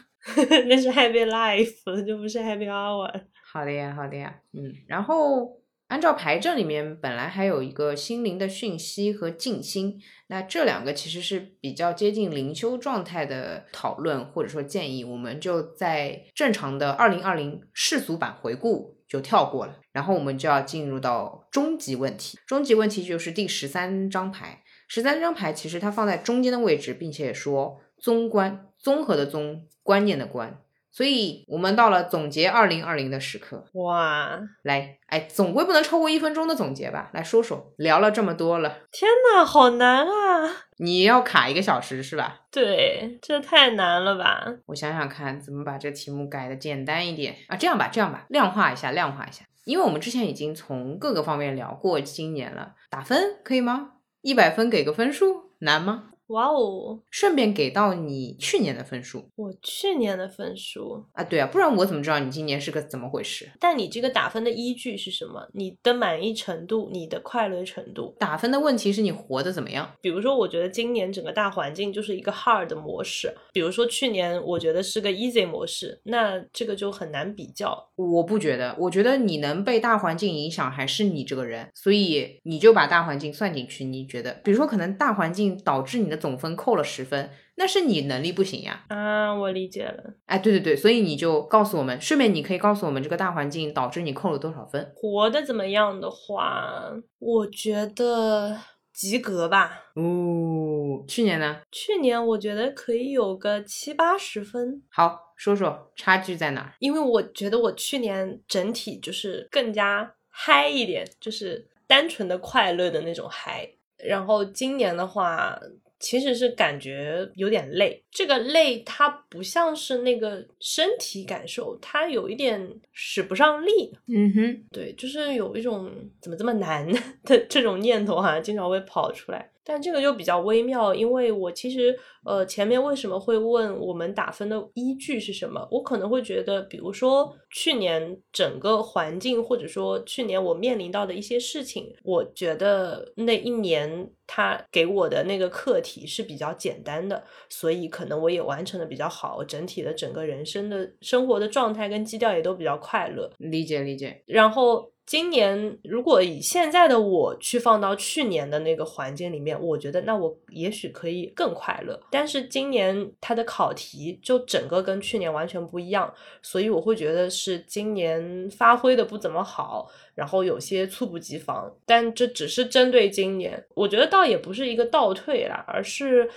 [laughs] 那是 Happy Life，就不是 Happy Hour。好的呀，好的呀。嗯，然后。按照牌阵里面本来还有一个心灵的讯息和静心，那这两个其实是比较接近灵修状态的讨论或者说建议，我们就在正常的二零二零世俗版回顾就跳过了，然后我们就要进入到终极问题。终极问题就是第十三张牌，十三张牌其实它放在中间的位置，并且说综观综合的综观念的观。所以我们到了总结二零二零的时刻，哇！来，哎，总归不能超过一分钟的总结吧？来说说，聊了这么多了，天呐，好难啊！你要卡一个小时是吧？对，这太难了吧？我想想看，怎么把这题目改的简单一点啊？这样吧，这样吧，量化一下，量化一下，因为我们之前已经从各个方面聊过今年了，打分可以吗？一百分给个分数，难吗？哇哦！顺便给到你去年的分数，我去年的分数啊，对啊，不然我怎么知道你今年是个怎么回事？但你这个打分的依据是什么？你的满意程度，你的快乐程度？打分的问题是你活得怎么样？比如说，我觉得今年整个大环境就是一个 hard 模式，比如说去年我觉得是个 easy 模式，那这个就很难比较。我不觉得，我觉得你能被大环境影响，还是你这个人，所以你就把大环境算进去。你觉得，比如说可能大环境导致你的。总分扣了十分，那是你能力不行呀。啊，我理解了。哎，对对对，所以你就告诉我们，顺便你可以告诉我们这个大环境导致你扣了多少分。活的怎么样的话，我觉得及格吧。哦，去年呢？去年我觉得可以有个七八十分。好，说说差距在哪儿？因为我觉得我去年整体就是更加嗨一点，就是单纯的快乐的那种嗨。然后今年的话，其实是感觉有点累。这个累它不像是那个身体感受，它有一点使不上力。嗯哼，对，就是有一种怎么这么难 [laughs] 的这种念头哈，经常会跑出来。但这个就比较微妙，因为我其实呃前面为什么会问我们打分的依据是什么？我可能会觉得，比如说去年整个环境，或者说去年我面临到的一些事情，我觉得那一年他给我的那个课题是比较简单的，所以可能我也完成的比较好，整体的整个人生的生活的状态跟基调也都比较快乐。理解理解，然后。今年如果以现在的我去放到去年的那个环境里面，我觉得那我也许可以更快乐。但是今年它的考题就整个跟去年完全不一样，所以我会觉得是今年发挥的不怎么好，然后有些猝不及防。但这只是针对今年，我觉得倒也不是一个倒退啦，而是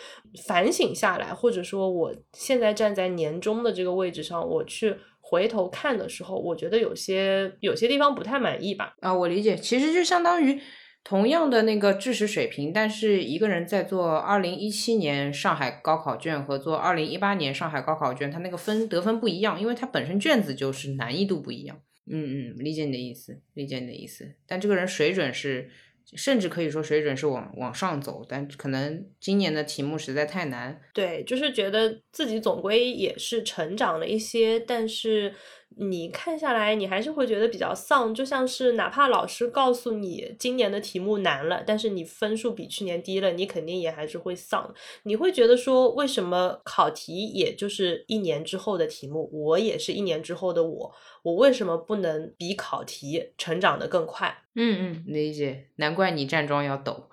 反省下来，或者说我现在站在年终的这个位置上，我去。回头看的时候，我觉得有些有些地方不太满意吧。啊，我理解，其实就相当于同样的那个知识水平，但是一个人在做二零一七年上海高考卷和做二零一八年上海高考卷，他那个分得分不一样，因为他本身卷子就是难易度不一样。嗯嗯，理解你的意思，理解你的意思，但这个人水准是。甚至可以说水准是往往上走，但可能今年的题目实在太难。对，就是觉得自己总归也是成长了一些，但是。你看下来，你还是会觉得比较丧，就像是哪怕老师告诉你今年的题目难了，但是你分数比去年低了，你肯定也还是会丧。你会觉得说，为什么考题也就是一年之后的题目，我也是一年之后的我，我为什么不能比考题成长的更快？嗯嗯，理解，难怪你站桩要抖。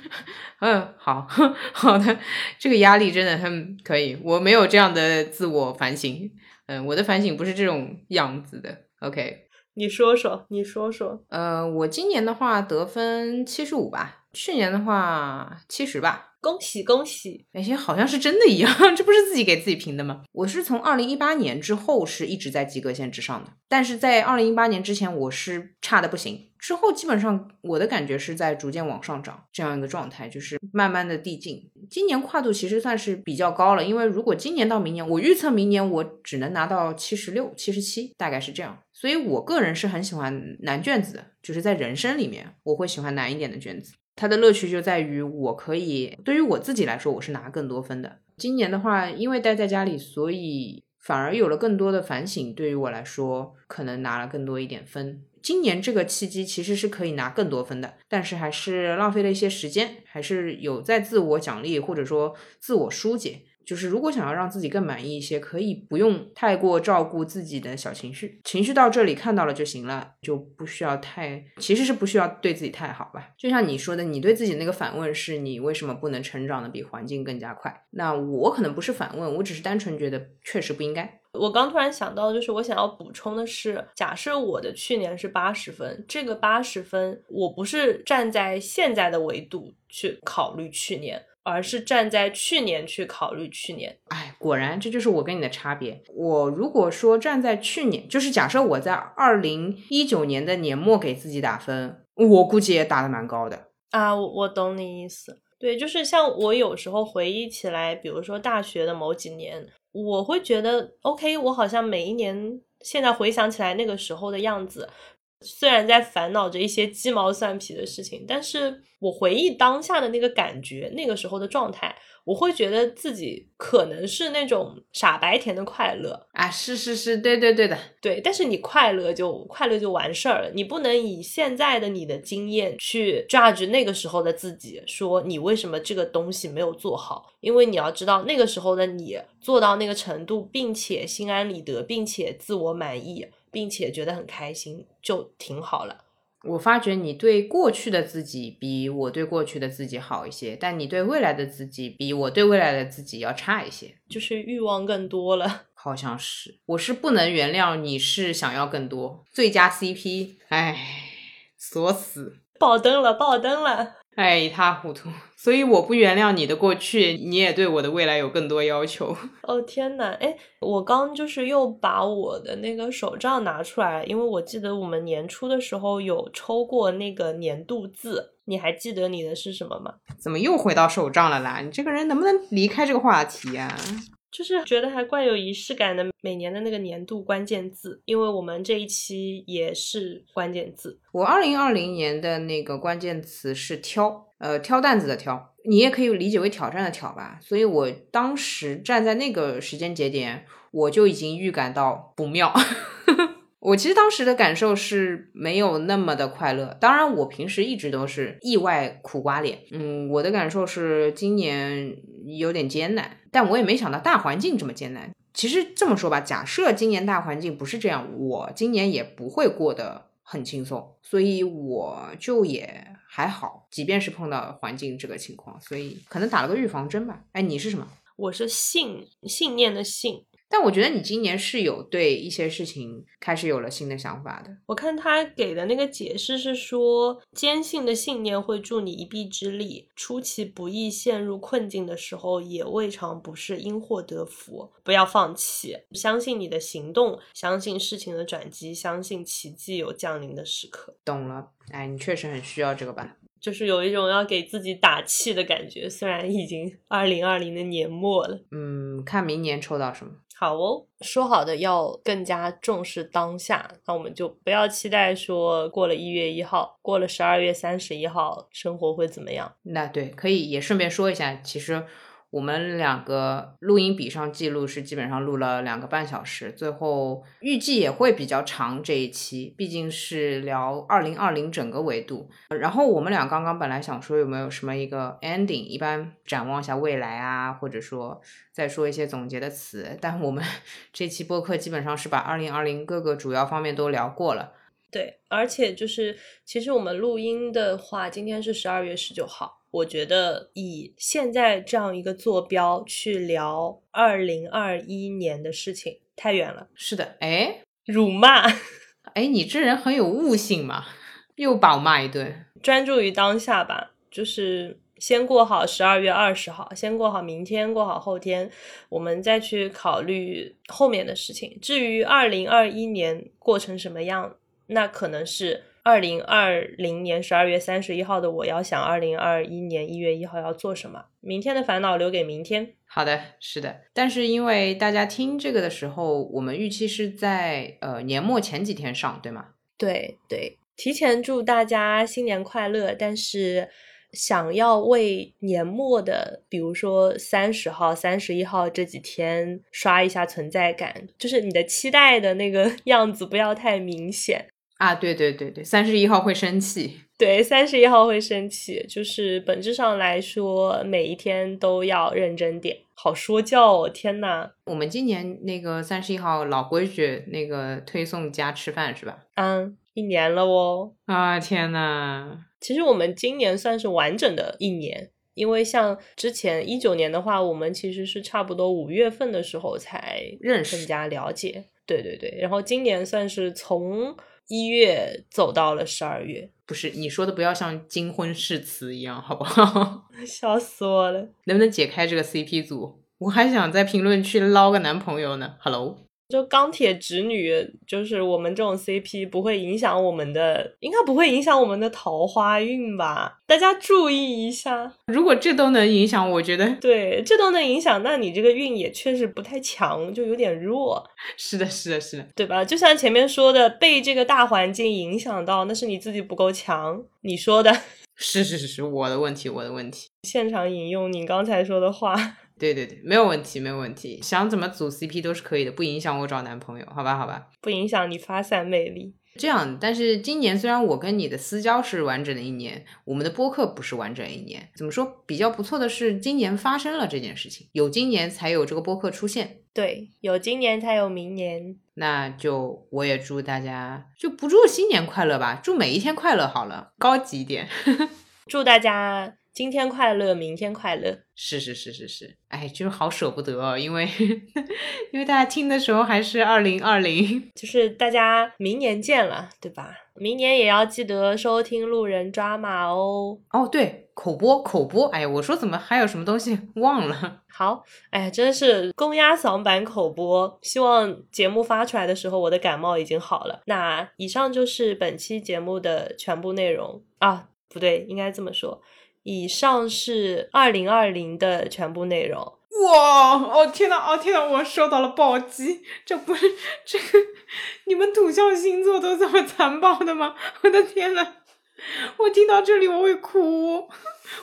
[laughs] 嗯，好 [laughs] 好的，这个压力真的很可以，我没有这样的自我反省。嗯，我的反省不是这种样子的。OK，你说说，你说说。呃，我今年的话得分七十五吧，去年的话七十吧，恭喜恭喜！哎，好像是真的一样，[laughs] 这不是自己给自己评的吗？我是从二零一八年之后是一直在及格线之上的，但是在二零一八年之前我是差的不行。之后基本上我的感觉是在逐渐往上涨这样一个状态，就是慢慢的递进。今年跨度其实算是比较高了，因为如果今年到明年，我预测明年我只能拿到七十六、七十七，大概是这样。所以我个人是很喜欢难卷子的，就是在人生里面我会喜欢难一点的卷子。它的乐趣就在于我可以，对于我自己来说，我是拿更多分的。今年的话，因为待在家里，所以反而有了更多的反省。对于我来说，可能拿了更多一点分。今年这个契机其实是可以拿更多分的，但是还是浪费了一些时间，还是有在自我奖励或者说自我疏解。就是如果想要让自己更满意一些，可以不用太过照顾自己的小情绪，情绪到这里看到了就行了，就不需要太，其实是不需要对自己太好吧。就像你说的，你对自己那个反问是你为什么不能成长的比环境更加快？那我可能不是反问，我只是单纯觉得确实不应该。我刚突然想到，就是我想要补充的是，假设我的去年是八十分，这个八十分我不是站在现在的维度去考虑去年。而是站在去年去考虑去年，哎，果然这就是我跟你的差别。我如果说站在去年，就是假设我在二零一九年的年末给自己打分，我估计也打的蛮高的啊。我我懂你意思，对，就是像我有时候回忆起来，比如说大学的某几年，我会觉得 OK，我好像每一年现在回想起来那个时候的样子。虽然在烦恼着一些鸡毛蒜皮的事情，但是我回忆当下的那个感觉，那个时候的状态，我会觉得自己可能是那种傻白甜的快乐啊！是是是，对对对的，对。但是你快乐就快乐就完事儿了，你不能以现在的你的经验去 judge 那个时候的自己，说你为什么这个东西没有做好？因为你要知道，那个时候的你做到那个程度，并且心安理得，并且自我满意。并且觉得很开心，就挺好了。我发觉你对过去的自己比我对过去的自己好一些，但你对未来的自己比我对未来的自己要差一些，就是欲望更多了。[laughs] 好像是，我是不能原谅你是想要更多。最佳 CP，哎，锁死，爆灯了，爆灯了。哎，一塌糊涂，[laughs] 所以我不原谅你的过去，你也对我的未来有更多要求。[laughs] 哦天呐，哎，我刚就是又把我的那个手账拿出来，因为我记得我们年初的时候有抽过那个年度字，你还记得你的是什么吗？怎么又回到手账了啦？你这个人能不能离开这个话题呀？就是觉得还怪有仪式感的，每年的那个年度关键字，因为我们这一期也是关键字。我二零二零年的那个关键词是挑，呃，挑担子的挑，你也可以理解为挑战的挑吧。所以我当时站在那个时间节点，我就已经预感到不妙。[laughs] 我其实当时的感受是没有那么的快乐。当然，我平时一直都是意外苦瓜脸。嗯，我的感受是今年有点艰难，但我也没想到大环境这么艰难。其实这么说吧，假设今年大环境不是这样，我今年也不会过得很轻松，所以我就也还好。即便是碰到环境这个情况，所以可能打了个预防针吧。哎，你是什么？我是信信念的信。但我觉得你今年是有对一些事情开始有了新的想法的。我看他给的那个解释是说，坚信的信念会助你一臂之力，出其不意陷入困境的时候，也未尝不是因祸得福。不要放弃，相信你的行动，相信事情的转机，相信奇迹有降临的时刻。懂了，哎，你确实很需要这个吧？就是有一种要给自己打气的感觉，虽然已经二零二零的年末了。嗯，看明年抽到什么。好哦，说好的要更加重视当下，那我们就不要期待说过了一月一号，过了十二月三十一号，生活会怎么样？那对，可以也顺便说一下，其实。我们两个录音笔上记录是基本上录了两个半小时，最后预计也会比较长这一期，毕竟是聊二零二零整个维度。然后我们俩刚刚本来想说有没有什么一个 ending，一般展望一下未来啊，或者说再说一些总结的词。但我们 [laughs] 这期播客基本上是把二零二零各个主要方面都聊过了。对，而且就是其实我们录音的话，今天是十二月十九号。我觉得以现在这样一个坐标去聊二零二一年的事情太远了。是的，哎，辱骂，[laughs] 哎，你这人很有悟性嘛，又把我骂一顿。专注于当下吧，就是先过好十二月二十号，先过好明天，过好后天，我们再去考虑后面的事情。至于二零二一年过成什么样，那可能是二零二零年十二月三十一号的我要想二零二一年一月一号要做什么。明天的烦恼留给明天。好的，是的。但是因为大家听这个的时候，我们预期是在呃年末前几天上，对吗？对对，提前祝大家新年快乐。但是。想要为年末的，比如说三十号、三十一号这几天刷一下存在感，就是你的期待的那个 [laughs] 样子不要太明显啊！对对对对，三十一号会生气，对，三十一号会生气，就是本质上来说，每一天都要认真点，好说教哦！天呐，我们今年那个三十一号老规矩，那个推送加吃饭是吧？嗯，一年了哦！啊，天呐！其实我们今年算是完整的一年，因为像之前一九年的话，我们其实是差不多五月份的时候才认识、更加了解。对对对，然后今年算是从一月走到了十二月。不是你说的，不要像金婚誓词一样，好不好？[laughs] 笑死我了！能不能解开这个 CP 组？我还想在评论区捞个男朋友呢。Hello。就钢铁直女，就是我们这种 CP 不会影响我们的，应该不会影响我们的桃花运吧？大家注意一下。如果这都能影响，我觉得对，这都能影响，那你这个运也确实不太强，就有点弱。[laughs] 是的，是的，是的，对吧？就像前面说的，被这个大环境影响到，那是你自己不够强。你说的是是是是，我的问题，我的问题。现场引用你刚才说的话。[laughs] 对对对，没有问题，没有问题，想怎么组 CP 都是可以的，不影响我找男朋友，好吧，好吧，不影响你发散魅力。这样，但是今年虽然我跟你的私交是完整的一年，我们的播客不是完整一年。怎么说？比较不错的是，今年发生了这件事情，有今年才有这个播客出现。对，有今年才有明年。那就我也祝大家，就不祝新年快乐吧，祝每一天快乐好了，高级一点。[laughs] 祝大家。今天快乐，明天快乐，是是是是是，哎，就是好舍不得哦，因为因为大家听的时候还是二零二零，就是大家明年见了，对吧？明年也要记得收听路人抓马哦。哦，对，口播口播，哎呀，我说怎么还有什么东西 [laughs] 忘了？[laughs] 好，哎呀，真是公鸭嗓版口播，希望节目发出来的时候，我的感冒已经好了。那以上就是本期节目的全部内容啊，不对，应该这么说。以上是二零二零的全部内容。哇！哦天呐！哦天呐！我受到了暴击！这不是这个？你们土象星座都这么残暴的吗？我的天呐！我听到这里我会哭，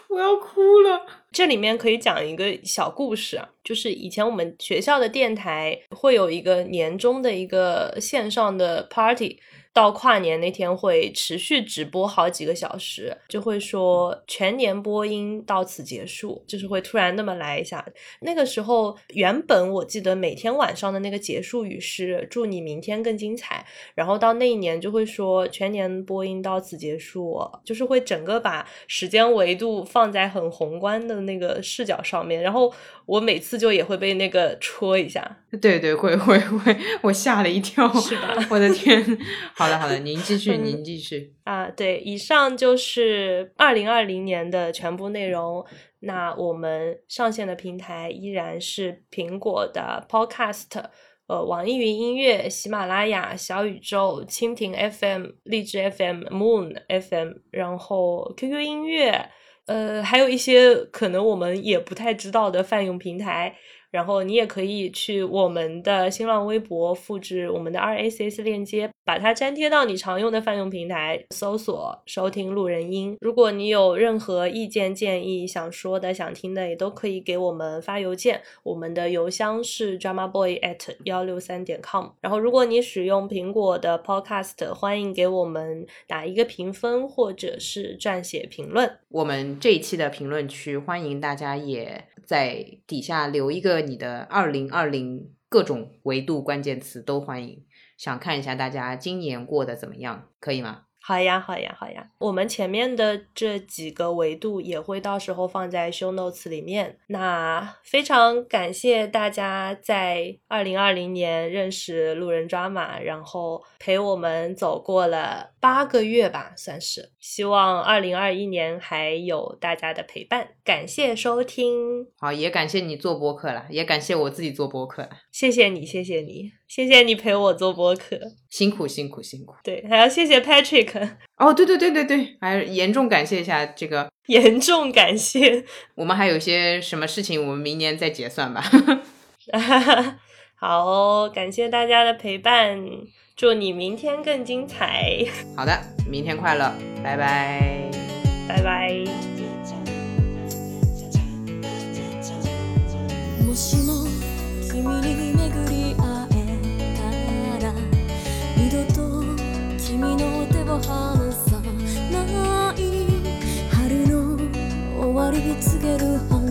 我要哭了。这里面可以讲一个小故事啊，就是以前我们学校的电台会有一个年终的一个线上的 party。到跨年那天会持续直播好几个小时，就会说全年播音到此结束，就是会突然那么来一下。那个时候原本我记得每天晚上的那个结束语是祝你明天更精彩，然后到那一年就会说全年播音到此结束，就是会整个把时间维度放在很宏观的那个视角上面，然后我每次就也会被那个戳一下。对对，会会会，我吓了一跳，是吧？我的天！[laughs] 好的，好的，您继续，您继续啊。对，以上就是二零二零年的全部内容。那我们上线的平台依然是苹果的 Podcast，呃，网易云音乐、喜马拉雅、小宇宙、蜻蜓 FM、荔枝 FM、Moon FM，然后 QQ 音乐，呃，还有一些可能我们也不太知道的泛用平台。然后你也可以去我们的新浪微博复制我们的 RSS 链接，把它粘贴到你常用的泛用平台，搜索收听路人音。如果你有任何意见建议、想说的、想听的，也都可以给我们发邮件。我们的邮箱是 drama boy at 幺六三点 com。然后如果你使用苹果的 Podcast，欢迎给我们打一个评分或者是撰写评论。我们这一期的评论区，欢迎大家也在底下留一个。你的二零二零各种维度关键词都欢迎，想看一下大家今年过得怎么样，可以吗？好呀，好呀，好呀！我们前面的这几个维度也会到时候放在 show notes 里面。那非常感谢大家在二零二零年认识路人抓马，然后陪我们走过了八个月吧，算是。希望二零二一年还有大家的陪伴。感谢收听，好，也感谢你做播客了，也感谢我自己做播客。谢谢你，谢谢你。谢谢你陪我做播客，辛苦辛苦辛苦。对，还要谢谢 Patrick。哦，对对对对对，还严重感谢一下这个，[laughs] 严重感谢。我们还有些什么事情，我们明年再结算吧。[laughs] [laughs] 好，感谢大家的陪伴，祝你明天更精彩。[laughs] 好的，明天快乐，拜拜，拜拜。離さない春の終わり告げる花